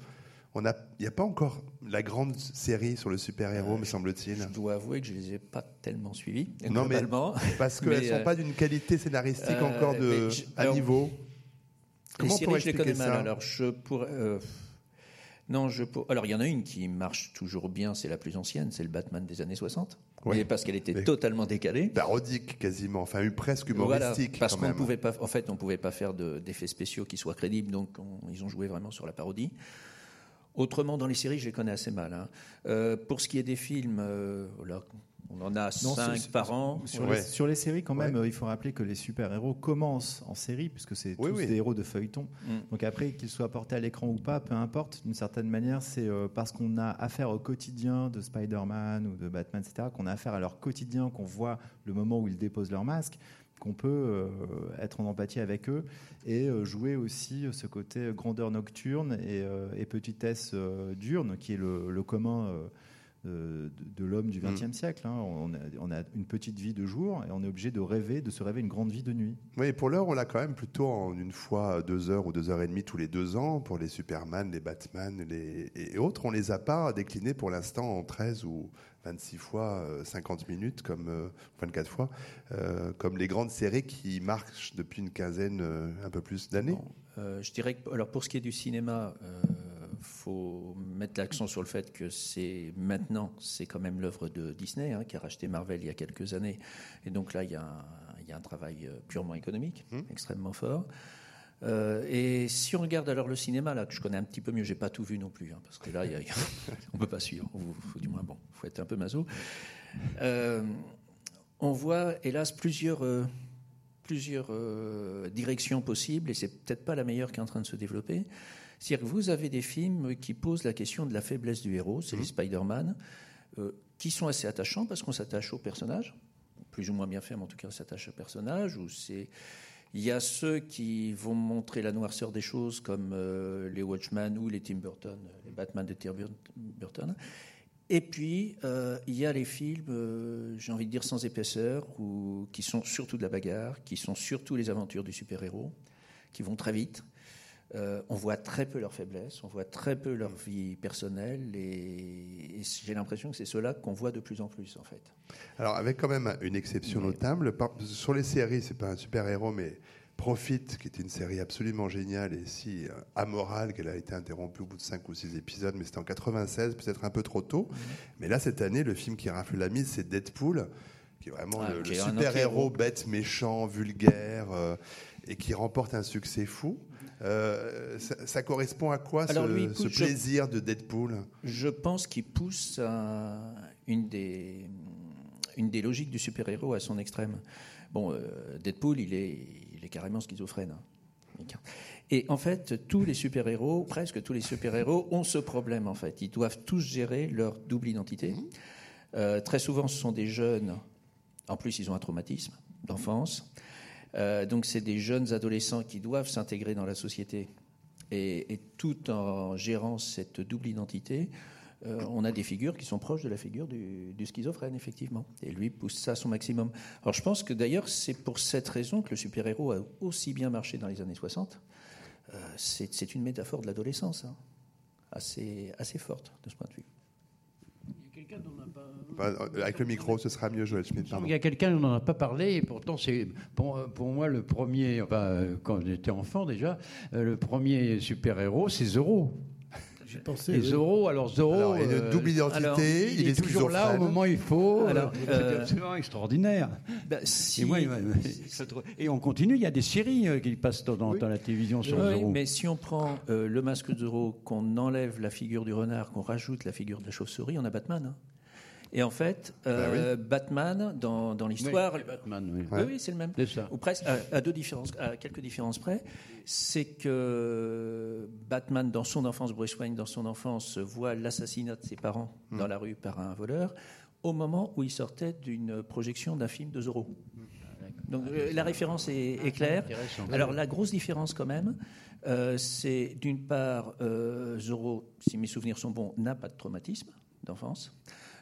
il n'y a pas encore la grande série sur le super-héros, me semble-t-il. Je dois avouer que je ne les ai pas tellement suivis, Non, mais. Parce qu'elles ne sont euh, pas d'une qualité scénaristique euh, encore de, à niveau. Les Comment on séries, je les connais mal. Alors, je pourrais. Non, je Alors, il y en a une qui marche toujours bien, c'est la plus ancienne, c'est le Batman des années 60. Oui. Mais parce qu'elle était Mais- totalement décalée. Parodique quasiment, enfin presque Voilà, humoristique. parce qu'on même. pouvait pas, en fait, on pouvait pas faire de- d'effets spéciaux qui soient crédibles, donc on- ils ont joué vraiment sur la parodie. Autrement, dans les séries, je les connais assez mal. hein. Euh, pour ce qui est des films, euh, là, on en a Non, cinq c'est- par an. Sur, Ouais. les, sur les séries, quand même, Ouais. il faut rappeler que les super-héros commencent en série, puisque c'est Oui, tous oui. des héros de feuilleton. Mm. Donc après, qu'ils soient portés à l'écran ou pas, peu importe, d'une certaine manière, c'est euh, parce qu'on a affaire au quotidien de Spider-Man ou de Batman, etc., qu'on a affaire à leur quotidien, qu'on voit le moment où ils déposent leur masque, qu'on peut euh, être en empathie avec eux et euh, jouer aussi ce côté grandeur nocturne et, euh, et petitesse euh, diurne, qui est le, le commun euh, de, de l'homme du XXe siècle. hein. On, a, on a une petite vie de jour et on est obligé de rêver, de se rêver une grande vie de nuit. Oui, pour l'heure, on l'a quand même plutôt en une fois deux heures ou deux heures et demie tous les deux ans pour les Superman, les Batman les... et autres. On les a pas déclinés pour l'instant en 13 ou 26 fois euh, 50 minutes, comme euh, 24 fois, euh, comme les grandes séries qui marchent depuis une quinzaine, euh, un peu plus d'années. Bon, euh, je dirais que, alors pour ce qui est du cinéma, euh, faut mettre l'accent sur le fait que c'est maintenant, c'est quand même l'œuvre de Disney hein, qui a racheté Marvel il y a quelques années, et donc là il y a un, il y a un travail euh, purement économique, Mmh. extrêmement fort. Euh, et si on regarde alors le cinéma, là que je connais un petit peu mieux, j'ai pas tout vu non plus, hein, parce que là y a- il y a- on peut pas suivre, ou du moins bon, faut être un peu maso. Euh, on voit hélas plusieurs euh, plusieurs directions possibles et c'est peut-être pas la meilleure qui est en train de se développer. C'est-à-dire que vous avez des films qui posent la question de la faiblesse du héros, c'est les Spider-Man, euh, qui sont assez attachants parce qu'on s'attache au personnage, plus ou moins bien fait, mais en tout cas on s'attache au personnage. Ou c'est il y a ceux qui vont montrer la noirceur des choses comme euh, les Watchmen ou les Tim Burton, les Batman de Tim Burton. Et puis, euh, il y a les films, euh, j'ai envie de dire sans épaisseur, ou, qui sont surtout de la bagarre, qui sont surtout les aventures du super-héros, qui vont très vite. Euh, on voit très peu leurs faiblesses, on voit très peu leur vie personnelle, et, et j'ai l'impression que c'est cela qu'on voit de plus en plus, en fait. Alors, avec quand même une exception Mais- notable, par- sur les séries, c'est pas un super-héros, mais Profit, qui était une série absolument géniale et si euh, amorale qu'elle a été interrompue au bout de 5 ou 6 épisodes, mais c'était en 96, peut-être un peu trop tôt. Mais là, cette année, le film qui rafle la mise, c'est Deadpool, qui est vraiment Ah, le, est super-héros bête, méchant, vulgaire, euh, et qui remporte un succès fou. Euh, ça, ça correspond à quoi Alors, ce, lui, ce écoute, je- plaisir de Deadpool? Je pense qu'il pousse à une, des, une des logiques du super-héros à son extrême. Bon, euh, Deadpool, il est, il est carrément schizophrène. hein. Et en fait, tous les super-héros, presque tous les super-héros, ont ce problème en fait. Ils doivent tous gérer leur double identité. Euh, très souvent, ce sont des jeunes. En plus, ils ont un traumatisme d'enfance. Euh, donc, c'est des jeunes adolescents qui doivent s'intégrer dans la société. Et, tout en gérant cette double identité, euh, on a des figures qui sont proches de la figure du, schizophrène, effectivement. Et lui pousse ça à son maximum. Alors, je pense que d'ailleurs, c'est pour cette raison que le super-héros a aussi bien marché dans les années 60. Euh, c'est une métaphore de l'adolescence, hein. assez, forte de ce point de vue. Enfin, euh, Avec le micro, ce sera mieux, Joël. Il y a quelqu'un, on n'en a pas parlé, et pourtant c'est pour, pour moi le premier, enfin, euh, quand j'étais enfant déjà, euh, le premier super-héros, c'est Zorro. J'ai pensé. Et oui. Zorro, alors Zorro, Alors, une euh, double identité, alors, il, il, est, toujours là au moment où il faut. Alors, euh, euh, c'est absolument extraordinaire. Bah, si- Et, moi, et on continue, il y a des séries euh, qui passent dans, dans Oui. la télévision sur Oui, Zorro. mais si on prend euh, le masque de Zorro, qu'on enlève la figure du renard, qu'on rajoute la figure de la chauve-souris, on a Batman. hein. Et en fait, euh, Batman, dans, dans Oui, l'histoire, c'est Batman, oui. oui, oui, c'est le même. Ça. Ou presque, à, à deux différences, à quelques différences près, c'est que Batman, dans son enfance, Bruce Wayne, dans son enfance, voit l'assassinat de ses parents dans la rue par un voleur, au moment où il sortait d'une projection d'un film de Zorro. Donc euh, la référence est, est claire. Alors la grosse différence quand même, euh, c'est d'une part, euh, Zorro, si mes souvenirs sont bons, n'a pas de traumatisme d'enfance.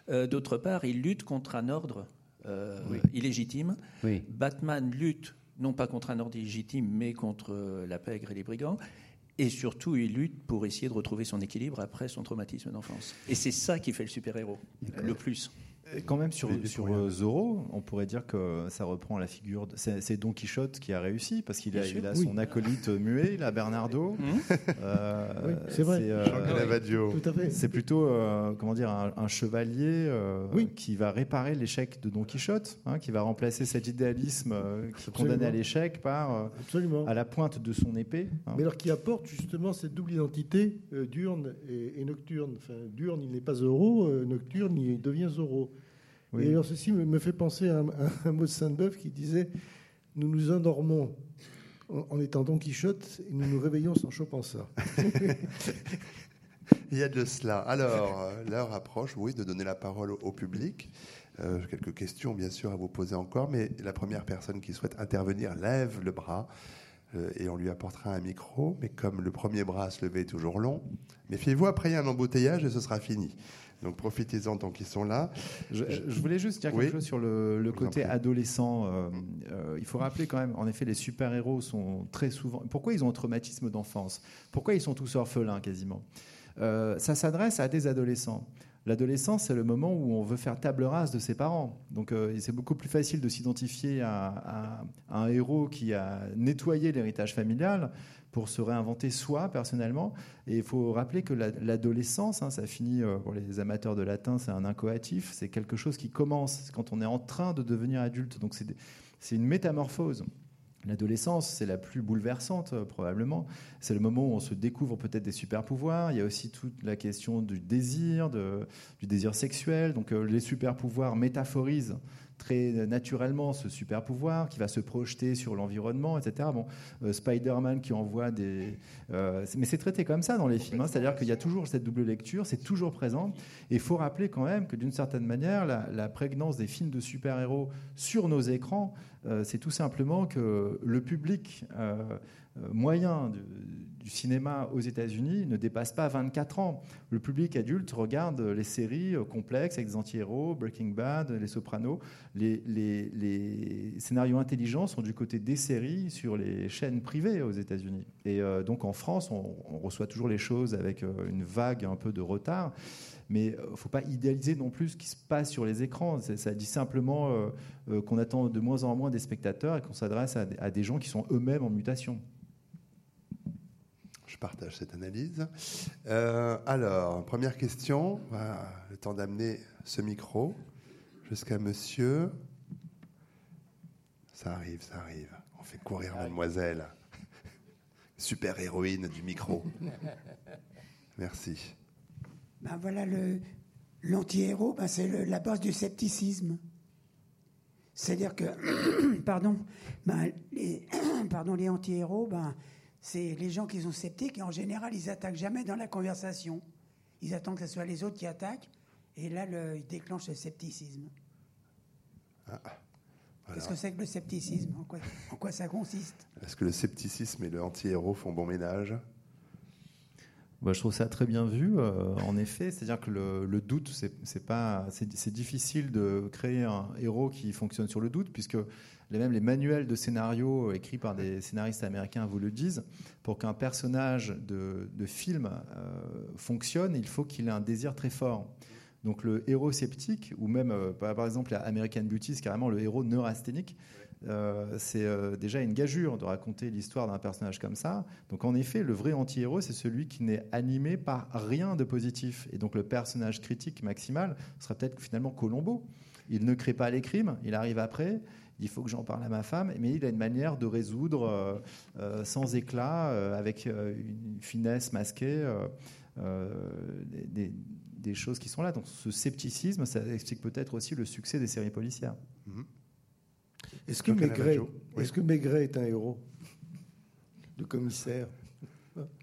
Euh, D'autre part, il lutte contre un ordre euh, illégitime. Oui. Batman lutte non pas contre un ordre illégitime, mais contre euh, la pègre et les brigands. Et surtout, il lutte pour essayer de retrouver son équilibre après son traumatisme d'enfance. Et c'est ça qui fait le super-héros, le plus. Et Quand même sur, sur euh, Zorro, on pourrait dire que ça reprend la figure. de- C'est c'est Don Quichotte qui a réussi parce qu'il a, il a oui. son acolyte muet, là, Bernardo. Euh, Oui, c'est vrai. euh, Jean Canavaggio. Tout à fait. C'est plutôt, euh, comment dire, un, un chevalier euh, Oui. qui va réparer l'échec de Don Quichotte, hein, qui va remplacer cet idéalisme euh, qui Absolument. condamnait à l'échec par euh, Absolument. à la pointe de son épée. hein. Mais alors qui apporte justement cette double identité euh, diurne et, et nocturne. Enfin, diurne, il n'est pas Zorro, euh, nocturne, il devient Zorro. Oui. Et alors ceci me, me fait penser à un, à un mot de Sainte-Beuve qui disait Nous nous endormons en, en étant Don Quichotte et nous nous réveillons sans Chopin-ça. Il y a de cela. Alors, euh, l'heure approche, oui, de donner la parole au, au public. Euh, j'ai quelques questions, bien sûr, à vous poser encore, mais la première personne qui souhaite intervenir lève le bras euh, et on lui apportera un micro. Mais comme le premier bras à se lever est toujours long, méfiez-vous, après il y a un embouteillage et ce sera fini. Donc profitez-en tant qu'ils sont là. Je, je voulais juste dire Oui. quelque chose sur le, côté adolescent. Euh, euh, il faut rappeler quand même, en effet, les super-héros sont très souvent. Pourquoi ils ont un traumatisme d'enfance? Pourquoi ils sont tous orphelins quasiment? Euh, Ça s'adresse à des adolescents. L'adolescence, c'est le moment où on veut faire table rase de ses parents. Donc, euh, c'est beaucoup plus facile de s'identifier à, à- à un héros qui a nettoyé l'héritage familial pour se réinventer soi personnellement. Et il faut rappeler que la- l'adolescence, hein, ça finit euh, pour les amateurs de latin, c'est un incoatif, c'est quelque chose qui commence quand on est en train de devenir adulte. Donc c'est une métamorphose. L'adolescence, c'est la plus bouleversante euh, probablement. C'est le moment où on se découvre peut-être des super pouvoirs. Il y a aussi toute la question du désir, du désir sexuel. Donc euh, les super pouvoirs métaphorisent très naturellement ce super pouvoir qui va se projeter sur l'environnement, etc. Bon, euh, Spider-Man qui envoie des. euh, mais c'est traité comme ça dans les films, hein. c'est-à-dire qu'il y a toujours cette double lecture, c'est toujours présent. Et il faut rappeler quand même que d'une certaine manière, la, prégnance des films de super-héros sur nos écrans, euh, c'est tout simplement que le public moyen du, du cinéma aux États-Unis ne dépasse pas 24 ans. Le public adulte regarde les séries euh, complexes avec des anti-héros, Breaking Bad, Les Sopranos. Les, scénarios intelligents sont du côté des séries sur les chaînes privées aux États-Unis. Et euh, donc en France, on, reçoit toujours les choses avec euh, une vague un peu de retard. Mais il ne faut pas idéaliser non plus ce qui se passe sur les écrans. Ça dit simplement qu'on attend de moins en moins des spectateurs et qu'on s'adresse à des gens qui sont eux-mêmes en mutation. Je partage cette analyse. Euh, alors, première question. le temps d'amener ce micro jusqu'à monsieur. Ça arrive, ça arrive. On fait courir mademoiselle. Super héroïne du micro. Merci. Ben voilà, le, l'anti-héros, ben c'est la base du scepticisme. C'est-à-dire que, pardon, ben, les, pardon, les anti-héros, ben, c'est les gens qui sont sceptiques et en général, ils attaquent jamais dans la conversation. Ils attendent que ce soit les autres qui attaquent et là, le, ils déclenchent le scepticisme. Ah, Qu'est-ce que c'est que le scepticisme? En quoi, ça consiste? Est-ce que le scepticisme et le anti-héros font bon ménage? Bah, je trouve ça très bien vu, euh, en effet. C'est-à-dire que le, doute, c'est pas, c'est difficile de créer un héros qui fonctionne sur le doute, puisque même les manuels de scénario euh, écrits par des scénaristes américains vous le disent. Pour qu'un personnage de, film euh, fonctionne, il faut qu'il ait un désir très fort. Donc le héros sceptique, ou même par exemple American Beauty, c'est carrément le héros neurasthénique. Euh, c'est euh, déjà une gageure de raconter l'histoire d'un personnage comme ça. Donc en effet, le vrai anti-héros, c'est celui qui n'est animé par rien de positif. Et donc le personnage critique maximal sera peut-être finalement Colombo. Il ne crée pas les crimes, il arrive après, il faut que j'en parle à ma femme, mais il a une manière de résoudre euh, sans éclat, avec une finesse masquée, des, choses qui sont là. Donc ce scepticisme, ça explique peut-être aussi le succès des séries policières. Mm-hmm. Est-ce que, Maigret, est que Maigret est un héros Le commissaire?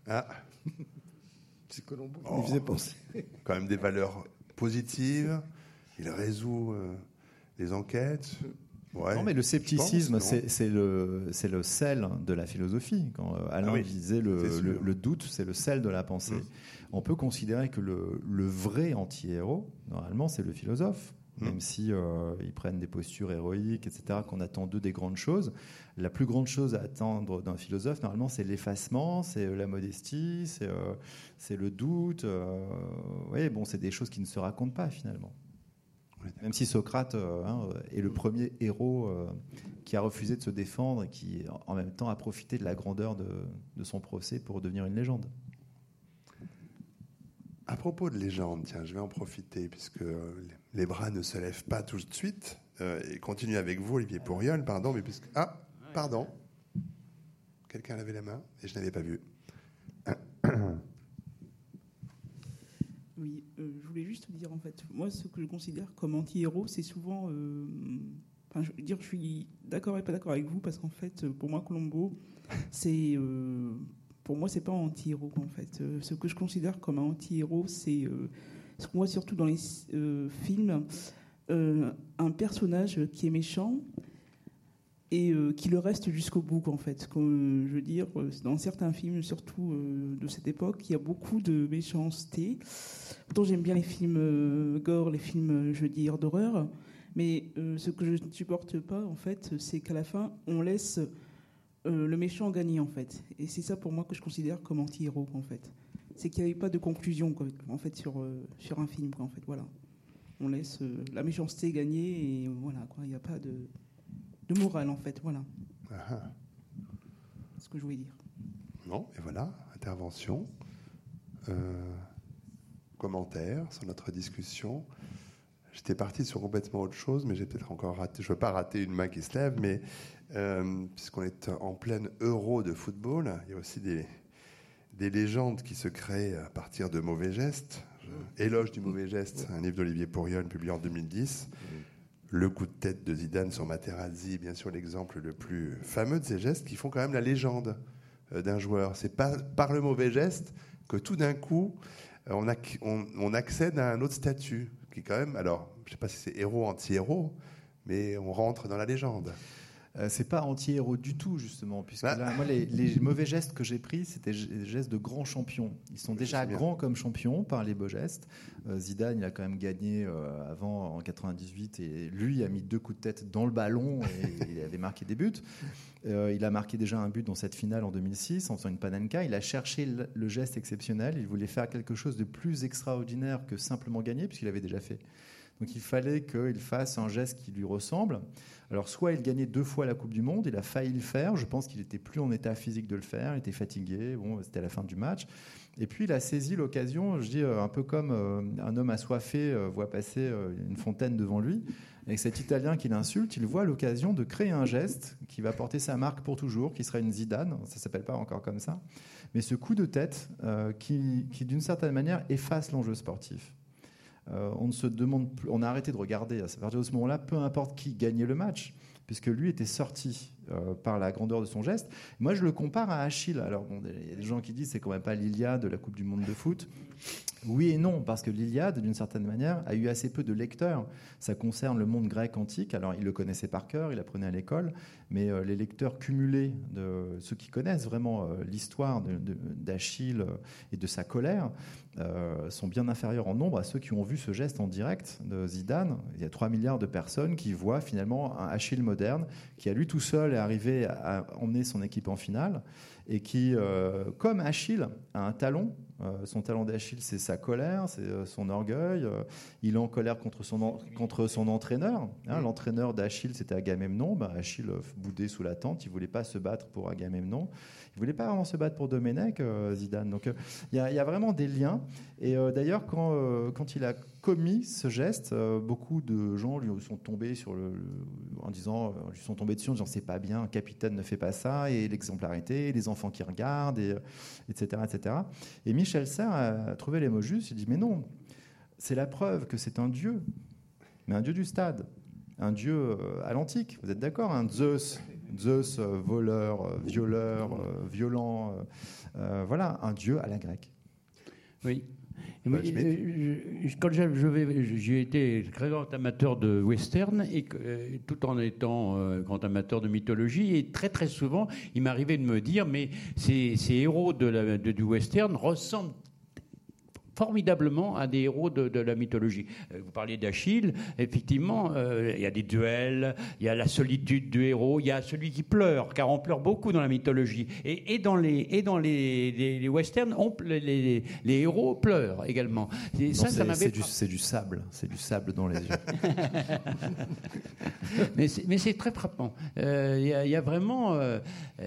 Ah C'est Colombo qui oh. faisait penser. Quand même des valeurs positives. Il résout euh, les enquêtes. Non, mais le scepticisme, c'est le, le sel de la philosophie. Quand euh, Alain ah disait le, le, doute, c'est le sel de la pensée. Mm. On peut considérer que le, le vrai anti-héros, normalement, c'est le philosophe. Mm. même si euh, ils prennent des postures héroïques, etc., qu'on attend d'eux des grandes choses. La plus grande chose à attendre d'un philosophe, normalement, c'est l'effacement, c'est euh, la modestie, c'est euh, le doute. oui, bon, c'est des choses qui ne se racontent pas finalement. Même si Socrate hein, est le premier héros qui a refusé de se défendre et qui, en même temps, a profité de la grandeur de, de son procès pour devenir une légende. À propos de légende, tiens, je vais en profiter puisque les bras ne se lèvent pas tout de suite. Euh, et continue avec vous, Olivier Pourriol, pardon, mais puisque... Ah, pardon. Quelqu'un levait la main et je n'avais pas vu. Oui, euh, je voulais juste dire, en fait, moi, ce que je considère comme anti-héros, c'est souvent... Euh, enfin, je veux dire, je suis d'accord et pas d'accord avec vous, parce qu'en fait, pour moi, Colombo, c'est... pour moi, c'est pas un anti-héros, en fait. ce que je considère comme un anti-héros, c'est ce qu'on voit surtout dans les euh, films, euh, un personnage qui est méchant et euh, qui le reste jusqu'au bout, en fait. Comme, je veux dire, dans certains films, surtout de cette époque, il y a beaucoup de méchanceté. Pourtant, j'aime bien les films gore, les films, je veux dire, d'horreur. Mais ce que je ne supporte pas, en fait, c'est qu'à la fin, on laisse le méchant gagner, en fait. Et c'est ça, pour moi, que je considère comme anti-héros, en fait c'est qu'il n'y avait pas de conclusion en fait sur, euh, sur un film. en fait, voilà. On laisse euh, la méchanceté gagner et voilà, quoi. Il n'y a pas de, de morale en fait, voilà. Ah. C'est ce que je voulais dire. Non, et voilà, intervention, euh, commentaire sur notre discussion. J'étais parti sur complètement autre chose, mais j'ai peut-être encore raté. Je ne veux pas rater une main qui se lève, mais puisqu'on est en pleine euro de football, il y a aussi des, des légendes qui se créent à partir de mauvais gestes. Éloge du mauvais geste, un livre d'Olivier Pourriol publié en 2010. Le coup de tête de Zidane sur Materazzi, bien sûr l'exemple le plus fameux de ces gestes qui font quand même la légende euh, d'un joueur. C'est pas par le mauvais geste que tout d'un coup euh, on, accède à un autre statut qui quand même, alors je sais pas si c'est héros anti-héros, mais on rentre dans la légende. Euh, c'est pas anti-héros du tout, justement, puisque Bah. là, moi, les, les mauvais gestes que j'ai pris, c'était des gestes de grands champions. Ils sont déjà grands comme champions par les beaux gestes. Euh, Zidane, il a quand même gagné euh, avant en 98 et lui a mis deux coups de tête dans le ballon et il avait marqué des buts. Euh, il a marqué déjà un but dans cette finale en 2006 en faisant une panenka. Il a cherché le, le geste exceptionnel. Il voulait faire quelque chose de plus extraordinaire que simplement gagner, puisqu'il avait déjà fait. Donc il fallait qu'il fasse un geste qui lui ressemble. Alors soit il gagnait deux fois la Coupe du Monde, il a failli le faire. Je pense qu'il était plus en état physique de le faire. Il était fatigué. Bon, c'était la fin du match. Et puis il a saisi l'occasion, je dis euh, un peu comme euh, un homme assoiffé euh, voit passer une fontaine devant lui. Et cet Italien qui l'insulte, il voit l'occasion de créer un geste qui va porter sa marque pour toujours, qui sera une Zidane. Ça s'appelle pas encore comme ça, mais ce coup de tête qui d'une certaine manière efface l'enjeu sportif. Euh, on ne se demande plus, on a arrêté de regarder à partir de ce moment-là, peu importe qui gagnait le match, puisque lui était sorti euh, par la grandeur de son geste. Moi, je le compare à Achille. Alors, bon, il y a des gens qui disent c'est quand même pas l'Iliade de la Coupe du Monde de foot. Oui et non, parce que l'Iliade, d'une certaine manière, a eu assez peu de lecteurs. Ça concerne le monde grec antique. Alors, il le connaissait par cœur, il apprenait à l'école, mais euh, les lecteurs cumulés de ceux qui connaissent vraiment euh, l'histoire d'Achille et de sa colère sont bien inférieurs en nombre à ceux qui ont vu ce geste en direct de Zidane. Il y a 3 milliards de personnes qui voient finalement un Achille moderne qui, à lui tout seul, arrivé à emmener son équipe en finale et qui, euh, comme Achille, a un talon. Euh, son talon d'Achille, c'est sa colère, c'est euh, son orgueil. Il est en colère contre son, en- contre son entraîneur. Hein, L'entraîneur d'Achille, c'était Agamemnon. Ben, Achille boudait sous la tente. Il voulait pas se battre pour Agamemnon. Il voulait pas vraiment se battre pour Domenech, euh, Zidane? Donc, euh, il y, a- vraiment des liens. Et euh, d'ailleurs, quand, il a commis ce geste, beaucoup de gens lui sont tombés sur le, en disant, lui sont tombés dessus en disant c'est pas bien, un capitaine ne fait pas ça, et l'exemplarité, les enfants qui regardent, et, etc., etc. Et Michel Serres a trouvé les mots justes. Il dit mais non, c'est la preuve que c'est un dieu, mais un dieu du stade, un dieu à l'antique. Vous êtes d'accord Un Zeus, Zeus euh, voleur, euh, violeur, euh, violent, voilà, un dieu à la grecque. Oui. Bah, moi, je quand j'ai été très grand amateur de western et euh, tout en étant euh, grand amateur de mythologie et très très souvent il m'arrivait de me dire mais ces, ces héros de la- de- du western ressemblent formidablement à des héros de, de la mythologie. Euh, Vous parliez d'Achille, effectivement, euh, il y a des duels, il y a la solitude du héros, il y a celui qui pleure, car on pleure beaucoup dans la mythologie. Et, et dans les, et dans les, les- les westerns, on- les, héros pleurent également. Et Non, ça, ça c'est m'avait c'est du, sable, c'est du sable dans les yeux. mais c'est, très frappant. Euh, Il y, a- il y a vraiment, euh,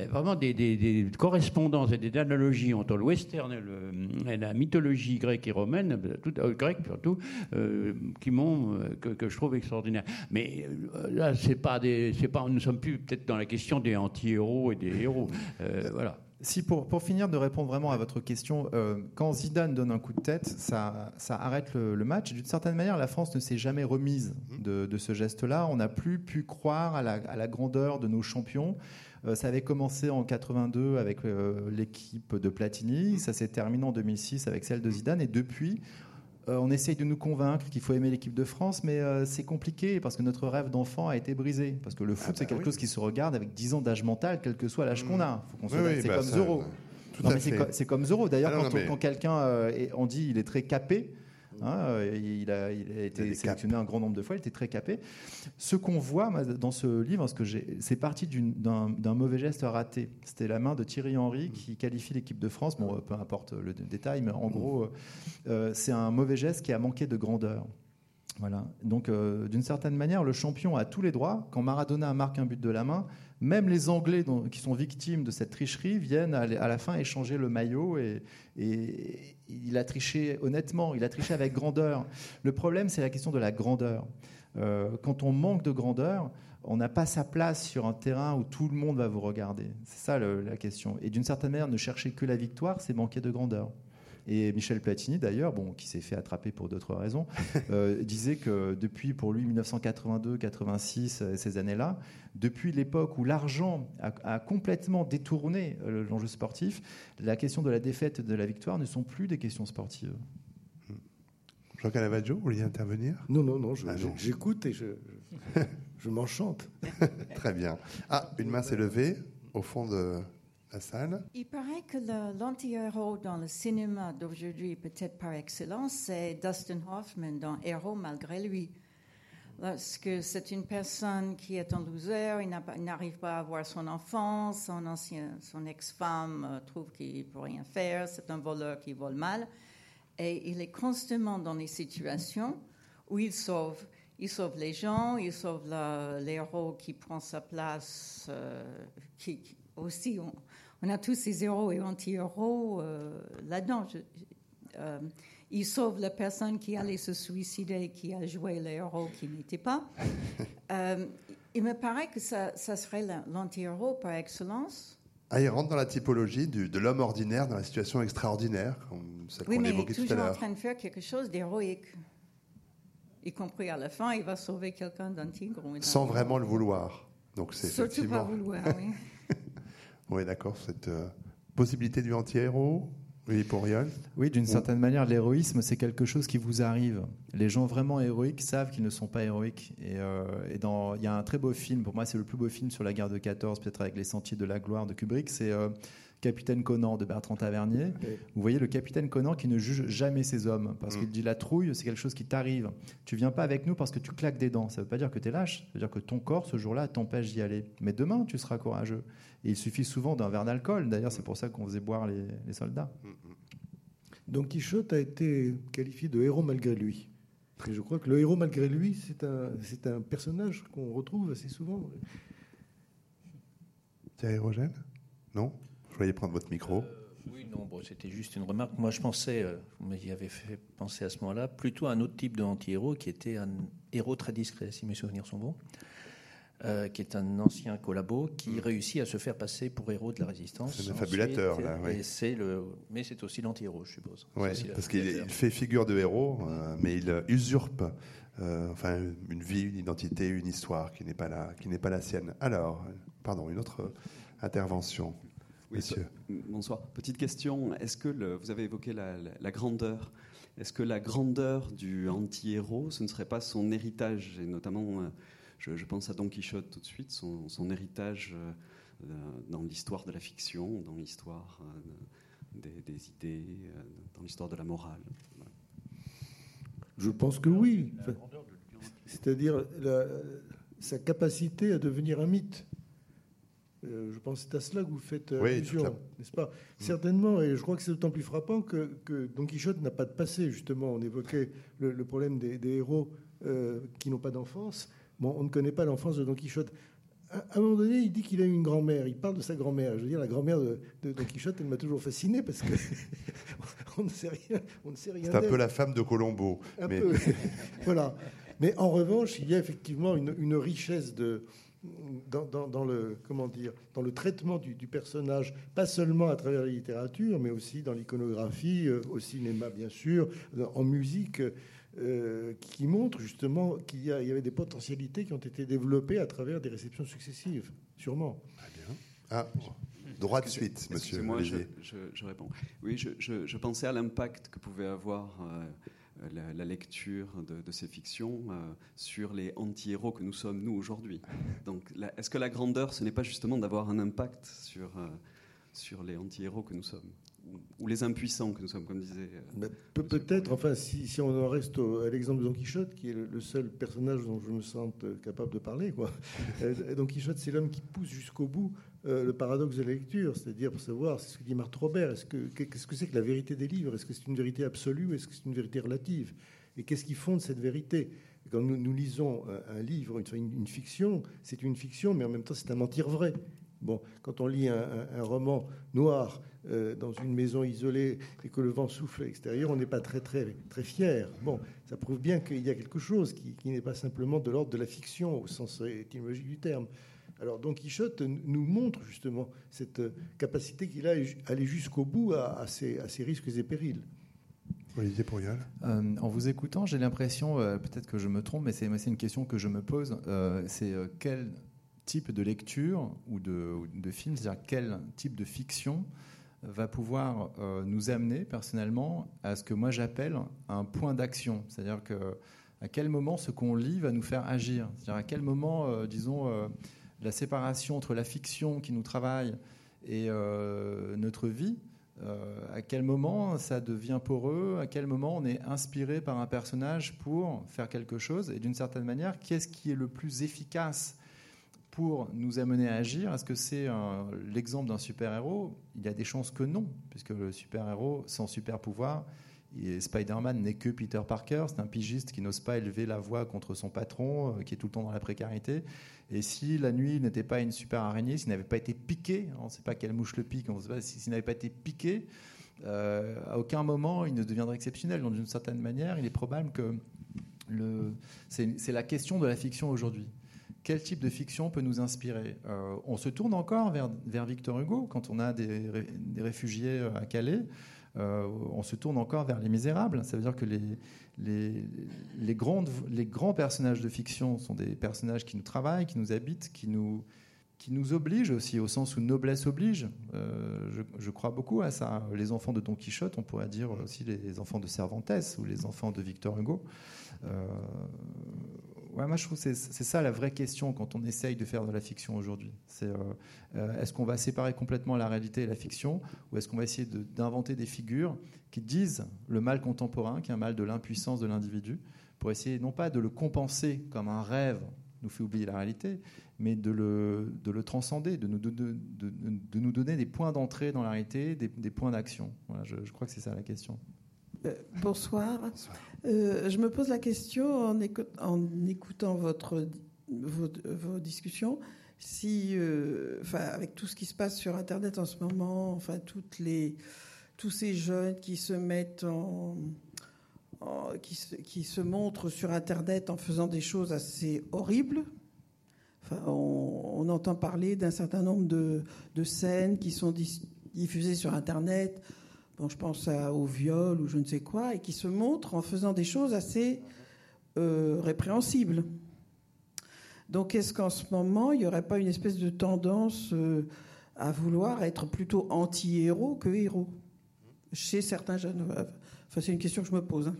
vraiment des, des- des correspondances et des analogies entre le western et, le- et la mythologie grecque et romaine, euh, tout, euh, grecque surtout, euh, qui m'ont, euh, que, je trouve extraordinaires. Mais là, c'est pas des, c'est pas, nous sommes plus peut-être dans la question des anti-héros et des héros. Voilà. Si pour, pour finir de répondre vraiment à votre question, quand Zidane donne un coup de tête, ça, ça arrête le, match. D'une certaine manière, la France ne s'est jamais remise de, ce geste-là. On n'a plus pu croire à la grandeur de nos champions. Euh, ça avait commencé en 82 avec euh, l'équipe de Platini, ça s'est terminé en 2006 avec celle de Zidane, et depuis, euh, on essaye de nous convaincre qu'il faut aimer l'équipe de France, mais euh, c'est compliqué parce que notre rêve d'enfant a été brisé. Parce que le foot, Ah bah c'est quelque oui. chose qui se regarde avec 10 ans d'âge mental, quel que soit l'âge qu'on a. Faut qu'on Oui, oui, c'est bah, comme mais c'est comme Zoro. D'ailleurs, Ah quand, quelqu'un, euh, on dit il est très capé, hein, euh, il, a, il a été sélectionné un grand nombre de fois, il était très capé. Ce qu'on voit dans ce livre, ce que j'ai- c'est parti d'un mauvais geste raté. C'était la main de Thierry Henry qui qualifie l'équipe de France. Bon, euh, peu importe le détail, mais en gros, euh, euh, c'est un mauvais geste qui a manqué de grandeur. Voilà. Donc, euh, d'une certaine manière, le champion a tous les droits. Quand Maradona marque un but de la main, même les Anglais qui sont victimes de cette tricherie viennent à, la fin échanger le maillot et, il a triché honnêtement, il a triché avec grandeur. Le problème, c'est la question de la grandeur. Euh, quand on manque de grandeur, on n'a pas sa place sur un terrain où tout le monde va vous regarder. C'est ça la question. Et d'une certaine manière, ne chercher que la victoire, c'est manquer de grandeur. Et Michel Platini, d'ailleurs, bon, qui s'est fait attraper pour d'autres raisons, euh, disait que depuis, pour lui, 1982, 86, euh, ces années-là, depuis l'époque où l'argent a, a complètement détourné euh, l'enjeu sportif, la question de la défaite et de la victoire ne sont plus des questions sportives. Jean Calavaggio, vous vouliez intervenir? Non, non, non, je- Ah, je- non. j'écoute et je, je m'enchante. Très bien. Ah, une main s'est levée au fond de Il paraît que l'anti-héros dans le cinéma d'aujourd'hui, peut-être par excellence, c'est Dustin Hoffman dans Héros malgré lui. Parce que c'est une personne qui est un loser, il n'arrive pas à avoir son enfant, son, ex-femme euh, trouve qu'il ne peut rien faire, c'est un voleur qui vole mal. Et il est constamment dans des situations où il sauve. Il sauve les gens, il sauve l'héros qui prend sa place. euh, qui- aussi, on, on a tous ces héros et anti-héros euh, là-dedans. Euh, il sauve la personne qui allait se suicider, qui a joué le héros qui n'était pas. Euh, il me paraît que ça, ça serait la- l'anti-héros par excellence. Ah, il rentre dans la typologie du- de l'homme ordinaire dans la situation extraordinaire, comme celle Oui, qu'on mais évoquait tout à toujours en l'heure. train de faire quelque chose d'héroïque. Y compris à la fin, il va sauver quelqu'un d'un tigre. ou d'un- Sans vraiment le vouloir. Donc c'est Surtout pas effectivement. vouloir, oui. Oui, d'accord. Cette euh, possibilité du anti-héros. Oui, pour. Oui, d'une certaine manière, l'héroïsme, c'est quelque chose qui vous arrive. Les gens vraiment héroïques savent qu'ils ne sont pas héroïques. Et, euh, il y a un très beau film, pour moi, c'est le plus beau film sur la guerre de 14, peut-être avec les sentiers de la gloire de Kubrick, c'est euh, Capitaine Conan de Bertrand Tavernier. Vous voyez le capitaine Conan qui ne juge jamais ses hommes, parce Mm. qu'il dit la trouille, c'est quelque chose qui t'arrive. Tu viens pas avec nous parce que tu claques des dents. Ça veut pas dire que tu es lâche, ça veut dire que ton corps, ce jour-là, t'empêche d'y aller. Mais demain, tu seras courageux. Et il suffit souvent d'un verre d'alcool. D'ailleurs, c'est pour ça qu'on faisait boire les, les soldats. Don Quichotte a été qualifié de héros malgré lui. Et je crois que le héros malgré lui, c'est un, c'est un personnage qu'on retrouve assez souvent. Thierry Rogel Non? Voyais prendre votre micro. Oui, non, bon, c'était juste une remarque. Moi, je pensais, euh, vous m'y avez fait penser à ce moment-là, plutôt à un autre type d'anti-héros qui était un héros très discret, si mes souvenirs sont bons, euh, qui est un ancien collabo qui réussit à se faire passer pour héros de la résistance. C'est le fabulateur, là, oui. et le, mais c'est aussi l'anti-héros, je suppose. Le parce qu'il il fait figure de héros, euh, mais il euh, usurpe euh, enfin, une vie, une identité, une histoire qui n'est pas la, qui n'est pas la sienne. Alors, euh, pardon, une autre euh, intervention. Oui, Monsieur. Bonsoir. Petite question. Est-ce que le- vous avez évoqué la, la- la grandeur Est-ce que la grandeur du anti-héros, ce ne serait pas son héritage? Et notamment, euh, je, je pense à Don Quichotte tout de suite, son, son héritage euh, dans l'histoire de la fiction, dans l'histoire euh, des, des idées, dans l'histoire de la morale. Voilà. Je pense que oui. Enfin, C'est-à-dire sa capacité à devenir un mythe. Euh, je pense que c'est à cela que vous faites euh, Oui, allusion, n'est-ce pas Certainement, et je crois que c'est d'autant plus frappant que, que Don Quichotte n'a pas de passé, justement. On évoquait le, le problème des, des héros euh, qui n'ont pas d'enfance. Bon, on ne connaît pas l'enfance de Don Quichotte. À, à un moment donné, il dit qu'il a eu une grand-mère. Il parle de sa grand-mère. Je veux dire, la grand-mère de, de Don Quichotte, elle m'a toujours fasciné parce que on ne sait rien. On ne sait rien C'est un peu la femme de Colombo. Un mais peu. voilà. Mais en revanche, il y a effectivement une, une richesse de, dans, dans- dans le, comment dire, dans le traitement du, du personnage, pas seulement à travers la littérature, mais aussi dans l'iconographie, euh, au cinéma, bien sûr, dans- en musique, euh, qui montre justement qu'il y, avait des potentialités qui ont été développées à travers des réceptions successives, sûrement. Ah, droit de suite, monsieur Excusez-moi, je, Olivier. je- je réponds. Oui, je, je- je pensais à l'impact que pouvait avoir euh, la, la lecture de, de ces fictions euh, sur les anti-héros que nous sommes, nous, aujourd'hui. Donc, est-ce que la grandeur, ce n'est pas justement d'avoir un impact sur, euh, sur les anti-héros que nous sommes ou, ou les impuissants que nous sommes, comme disait... euh, Pe- Peut-être, enfin, si, si on en reste au- à l'exemple de Don Quichotte, qui est le, le seul personnage dont je me sente euh, capable de parler, quoi. Euh, Don Quichotte, c'est l'homme qui pousse jusqu'au bout euh, le paradoxe de la lecture, c'est-à-dire pour savoir, c'est ce que dit Marthe Robert, est-ce que, qu'est-ce que c'est que la vérité des livres? Est-ce que c'est une vérité absolue ou est-ce que c'est une vérité relative? Et qu'est-ce qui fonde cette vérité? Quand nous, lisons un, livre, une, une- fiction, c'est une fiction, mais en même temps, c'est un mentir vrai. Bon, quand on lit un, roman noir euh, dans une maison isolée et que le vent souffle à l'extérieur, on n'est pas très très très fier. Bon, ça prouve bien qu'il y a quelque chose qui, qui n'est pas simplement de l'ordre de la fiction au sens étymologique du terme. Alors Don Quichotte nous montre justement cette euh, capacité qu'il a à aller jusqu'au bout à, à ses, à ses risques et périls. Euh, en vous écoutant, j'ai l'impression, euh, peut-être que je me trompe, mais c'est une question que je me pose. euh, c'est euh, quel type de lecture ou de, de film, c'est-à-dire quel type de fiction va pouvoir euh, nous amener personnellement à ce que moi j'appelle un point d'action? C'est-à-dire que À quel moment ce qu'on lit va nous faire agir? C'est-à-dire à quel moment, euh, disons, euh, la séparation entre la fiction qui nous travaille et euh, notre vie, à quel moment ça devient poreux, à quel moment on est inspiré par un personnage pour faire quelque chose, et d'une certaine manière, qu'est-ce qui est le plus efficace pour nous amener à agir? Est-ce que c'est l'exemple d'un super-héros? Il y a des chances que non, puisque le super-héros sans super-pouvoir, Spider-Man n'est que Peter Parker, c'est un pigiste qui n'ose pas élever la voix contre son patron, euh, qui est tout le temps dans la précarité. Et si la nuit n'était pas une super araignée, s'il n'avait pas été piqué, on ne sait pas quelle mouche le pique, on sait pas s'il n'avait pas été piqué, euh, à aucun moment il ne deviendrait exceptionnel. Donc d'une certaine manière, il est probable que c'est la question de la fiction aujourd'hui. Quel type de fiction peut nous inspirer euh, On se tourne encore vers, vers, Victor Hugo quand on a des, des réfugiés à Calais. Euh, on se tourne encore vers les misérables. Ça veut dire que les, les, grandes, les grands personnages de fiction sont des personnages qui nous travaillent, qui nous habitent, qui nous, qui nous obligent aussi, au sens où noblesse oblige. Euh, je, crois beaucoup à ça. Les enfants de Don Quichotte, on pourrait dire aussi les enfants de Cervantes ou les enfants de Victor Hugo. Euh, ouais, moi je trouve que c'est ça la vraie question quand on essaye de faire de la fiction aujourd'hui. C'est euh, euh, est-ce qu'on va séparer complètement la réalité et la fiction, ou est-ce qu'on va essayer d'inventer des figures qui disent le mal contemporain, qui est un mal de l'impuissance de l'individu, pour essayer non pas de le compenser comme un rêve nous fait oublier la réalité, mais de le, de le transcender, de nous, de, de, de nous donner des points d'entrée dans la réalité, des, points d'action. Je crois que c'est ça la question. Euh, bonsoir. Euh, je me pose la question en, écoutant votre, vos, discussions, si, euh, avec tout ce qui se passe sur Internet en ce moment, enfin, toutes les, tous ces jeunes qui se mettent en, qui, se, qui, se, montrent sur Internet en faisant des choses assez horribles. Enfin, on, entend parler d'un certain nombre de, de, scènes qui sont diffusées sur Internet je pense au viol ou je ne sais quoi, et qui se montrent en faisant des choses assez euh, répréhensibles. Donc est-ce qu'en ce moment, il n'y aurait pas une espèce de tendance euh, à vouloir être plutôt anti-héros que héros chez certains jeunes? Enfin, c'est une question que je me pose. Hein.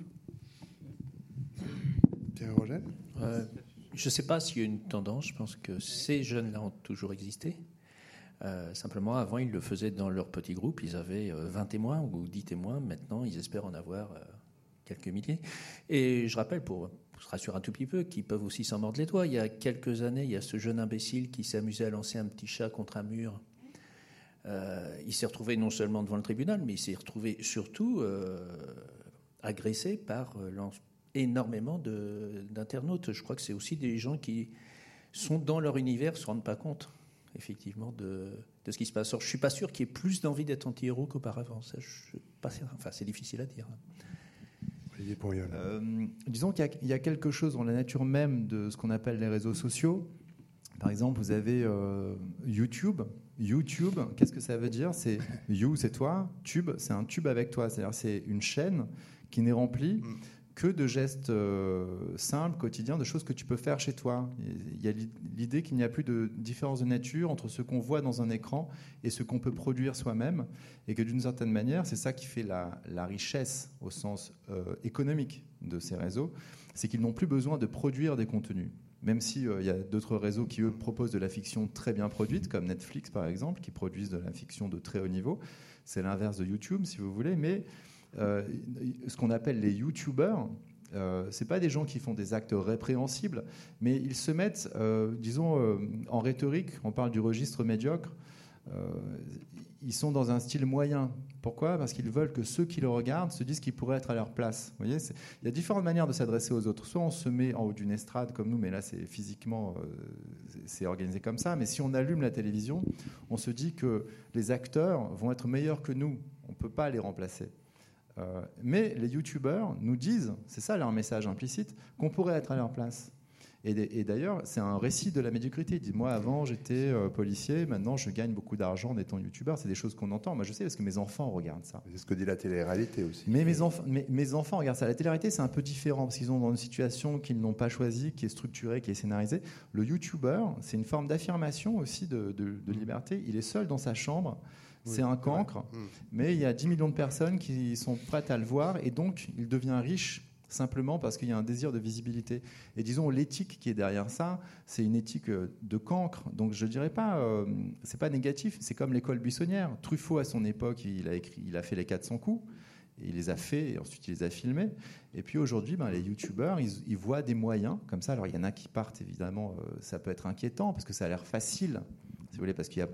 Pierre Roger? Euh, Je ne sais pas s'il y a une tendance. Je pense que ces jeunes-là ont toujours existé. Euh, simplement, avant, ils le faisaient dans leur petit groupe. Ils avaient 20 euh, témoins ou 10 témoins. Maintenant, ils espèrent en avoir euh, quelques milliers. Et je rappelle, pour, se rassurer un tout petit peu, qu'ils peuvent aussi s'en mordre les doigts. Il y a quelques années, il y a ce jeune imbécile qui amusé à lancer un petit chat contre un mur. il s'est retrouvé non seulement devant le tribunal, mais il s'est retrouvé surtout agressé par énormément d'internautes. Je crois que c'est aussi des gens qui sont dans leur univers, ne se rendent pas compte effectivement, de, de, ce qui se passe. Alors, je ne suis pas sûr qu'il y ait plus d'envie d'être anti-héros qu'auparavant. Ça, je, pas, enfin, c'est difficile à dire. Euh, disons qu'il y, y, a quelque chose dans la nature même de ce qu'on appelle les réseaux sociaux. Par exemple, vous avez euh, YouTube. YouTube, qu'est-ce que ça veut dire? C'est you, c'est toi. Tube, c'est un tube avec toi. C'est-à-dire, c'est une chaîne qui n'est remplie mm que de gestes euh, simples, quotidiens, de choses que tu peux faire chez toi. Il y a l'idée qu'il n'y a plus de différence de nature entre ce qu'on voit dans un écran et ce qu'on peut produire soi-même, et que d'une certaine manière, c'est ça qui fait la, richesse au sens euh, économique de ces réseaux, c'est qu'ils n'ont plus besoin de produire des contenus. Même s'il euh, y a d'autres réseaux qui, eux, proposent de la fiction très bien produite, comme Netflix, par exemple, qui produisent de la fiction de très haut niveau. C'est l'inverse de YouTube, si vous voulez, mais ce qu'on appelle les YouTubers, euh, c'est pas des gens qui font des actes répréhensibles, mais ils se mettent, euh, disons, euh, en rhétorique. On parle du registre médiocre. ils sont dans un style moyen. Pourquoi? Parce qu'ils veulent que ceux qui le regardent se disent qu'ils pourraient être à leur place. Vous voyez, il y a différentes manières de s'adresser aux autres. Soit on se met en haut d'une estrade comme nous, mais là c'est physiquement, c'est organisé comme ça. Mais si on allume la télévision, on se dit que les acteurs vont être meilleurs que nous. On ne peut pas les remplacer. Euh, mais les youtubeurs nous disent, c'est ça leur message implicite, qu'on pourrait être à leur place. Et, d'ailleurs, c'est un récit de la médiocrité. Ils disent, moi, avant, j'étais euh, policier, maintenant, je gagne beaucoup d'argent en étant youtubeur. C'est des choses qu'on entend. Moi, je sais parce que mes enfants regardent ça. C'est ce que dit la télé-réalité aussi. Mais mes, enfants, mes, enfants regardent ça. La télé-réalité, c'est un peu différent parce qu'ils sont dans une situation qu'ils n'ont pas choisie, qui est structurée, qui est scénarisée. Le youtubeur, c'est une forme d'affirmation aussi de, de liberté. Il est seul dans sa chambre c'est un cancre, mm. mais il y a 10 millions de personnes qui sont prêtes à le voir et donc il devient riche simplement parce qu'il y a un désir de visibilité. Et disons, l'éthique qui est derrière ça, c'est une éthique euh, de cancre. Donc je dirais pas, euh, c'est pas négatif, c'est comme l'école buissonnière. Truffaut, à son époque, il a, écrit, il a fait les 400 coups. Et il les a fait et ensuite il les a filmés. Et puis aujourd'hui, ben, les youtubeurs, ils, ils, voient des moyens comme ça. Alors il y en a qui partent, évidemment, euh, ça peut être inquiétant parce que ça a l'air facile parce qu'il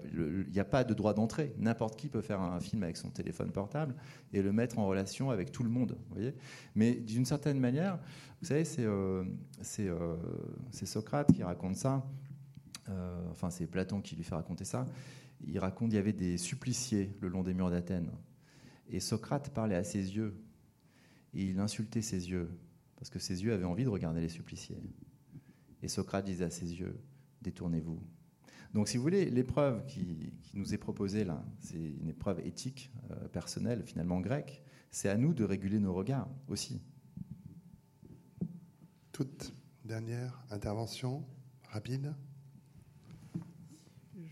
n'y a, a, pas de droit d'entrée. N'importe qui peut faire un film avec son téléphone portable et le mettre en relation avec tout le monde. Vous voyez Mais d'une certaine manière, vous savez, c'est euh, euh, Socrate qui raconte ça. Euh, enfin, c'est Platon qui lui fait raconter ça. Il raconte qu'il y avait des suppliciés le long des murs d'Athènes. Et Socrate parlait à ses yeux. Et il insultait ses yeux. Parce que ses yeux avaient envie de regarder les suppliciés. Et Socrate disait à ses yeux Détournez-vous. Donc, si vous voulez, l'épreuve qui, nous est proposée là, c'est une épreuve éthique, euh, personnelle, finalement grecque. C'est à nous de réguler nos regards aussi. Toute dernière intervention rapide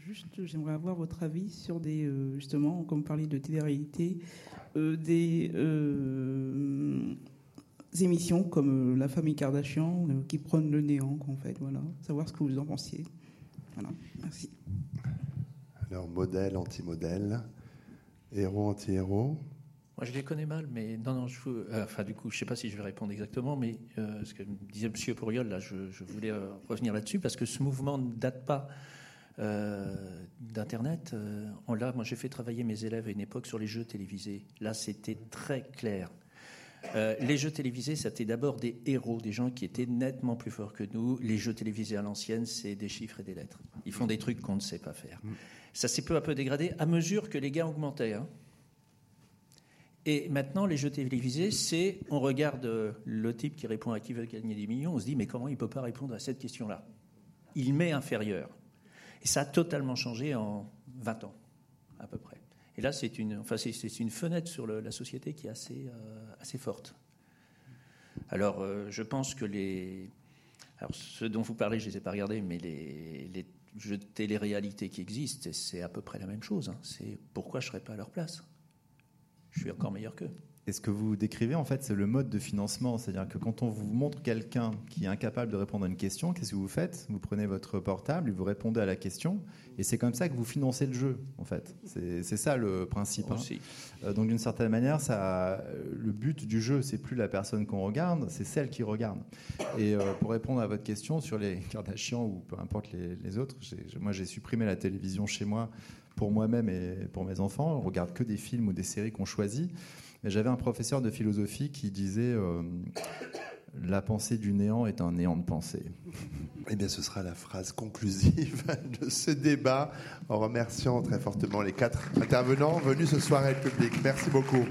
Juste, j'aimerais avoir votre avis sur des, euh, justement, comme vous parlez de télé-réalité, euh, des émissions comme La famille Kardashian qui prennent le néant, en fait, voilà. Savoir ce que vous en pensiez. Voilà, merci. Alors, modèle, anti-modèle, héros, anti-héros Moi, je les connais mal, mais non, non, je, euh, enfin, du coup, je ne sais pas si je vais répondre exactement, mais euh, ce que disait M. Pourriol, là, je, voulais euh, revenir là-dessus, parce que ce mouvement ne date pas d'Internet. là, moi, j'ai fait travailler mes élèves à une époque sur les jeux télévisés. Là, c'était très clair. Euh, les jeux télévisés, c'était d'abord des héros, des gens qui étaient nettement plus forts que nous. Les jeux télévisés à l'ancienne, c'est des chiffres et des lettres. Ils font des trucs qu'on ne sait pas faire. Mm. Ça s'est peu à peu dégradé à mesure que les gains augmentaient. Hein. Et maintenant, les jeux télévisés, c'est on regarde le type qui répond à qui veut gagner des millions, on se dit mais comment il ne peut pas répondre à cette question-là? Il met inférieur. Et ça a totalement changé en 20 ans, à peu près. Et là, c'est une, enfin, c'est, une fenêtre sur la société qui est assez, euh, assez forte. Alors, euh, je pense que les. Alors, ceux dont vous parlez, je ne les ai pas regardés, mais les, les jeux de télé-réalité qui existent, c'est à peu près la même chose. Hein. C'est pourquoi je ne serais pas à leur place. Je suis encore meilleur qu'eux. Et ce que vous décrivez, en fait, c'est le mode de financement. C'est-à-dire que quand on vous montre quelqu'un qui est incapable de répondre à une question, qu'est-ce que vous faites? Vous prenez votre portable, vous répondez à la question, et c'est comme ça que vous financez le jeu, en fait. C'est ça le principe. Hein. Euh, donc, d'une certaine manière, ça, le but du jeu, c'est plus la personne qu'on regarde, c'est celle qui regarde. Et euh, pour répondre à votre question sur les Kardashians ou peu importe les, les autres, moi, j'ai supprimé la télévision chez moi pour moi-même et pour mes enfants. On regarde que des films ou des séries qu'on choisit. J'avais un professeur de philosophie qui disait euh, La pensée du néant est un néant de pensée. Eh bien, ce sera la phrase conclusive de ce débat, en remerciant très fortement les quatre intervenants venus ce soir à public. Merci beaucoup.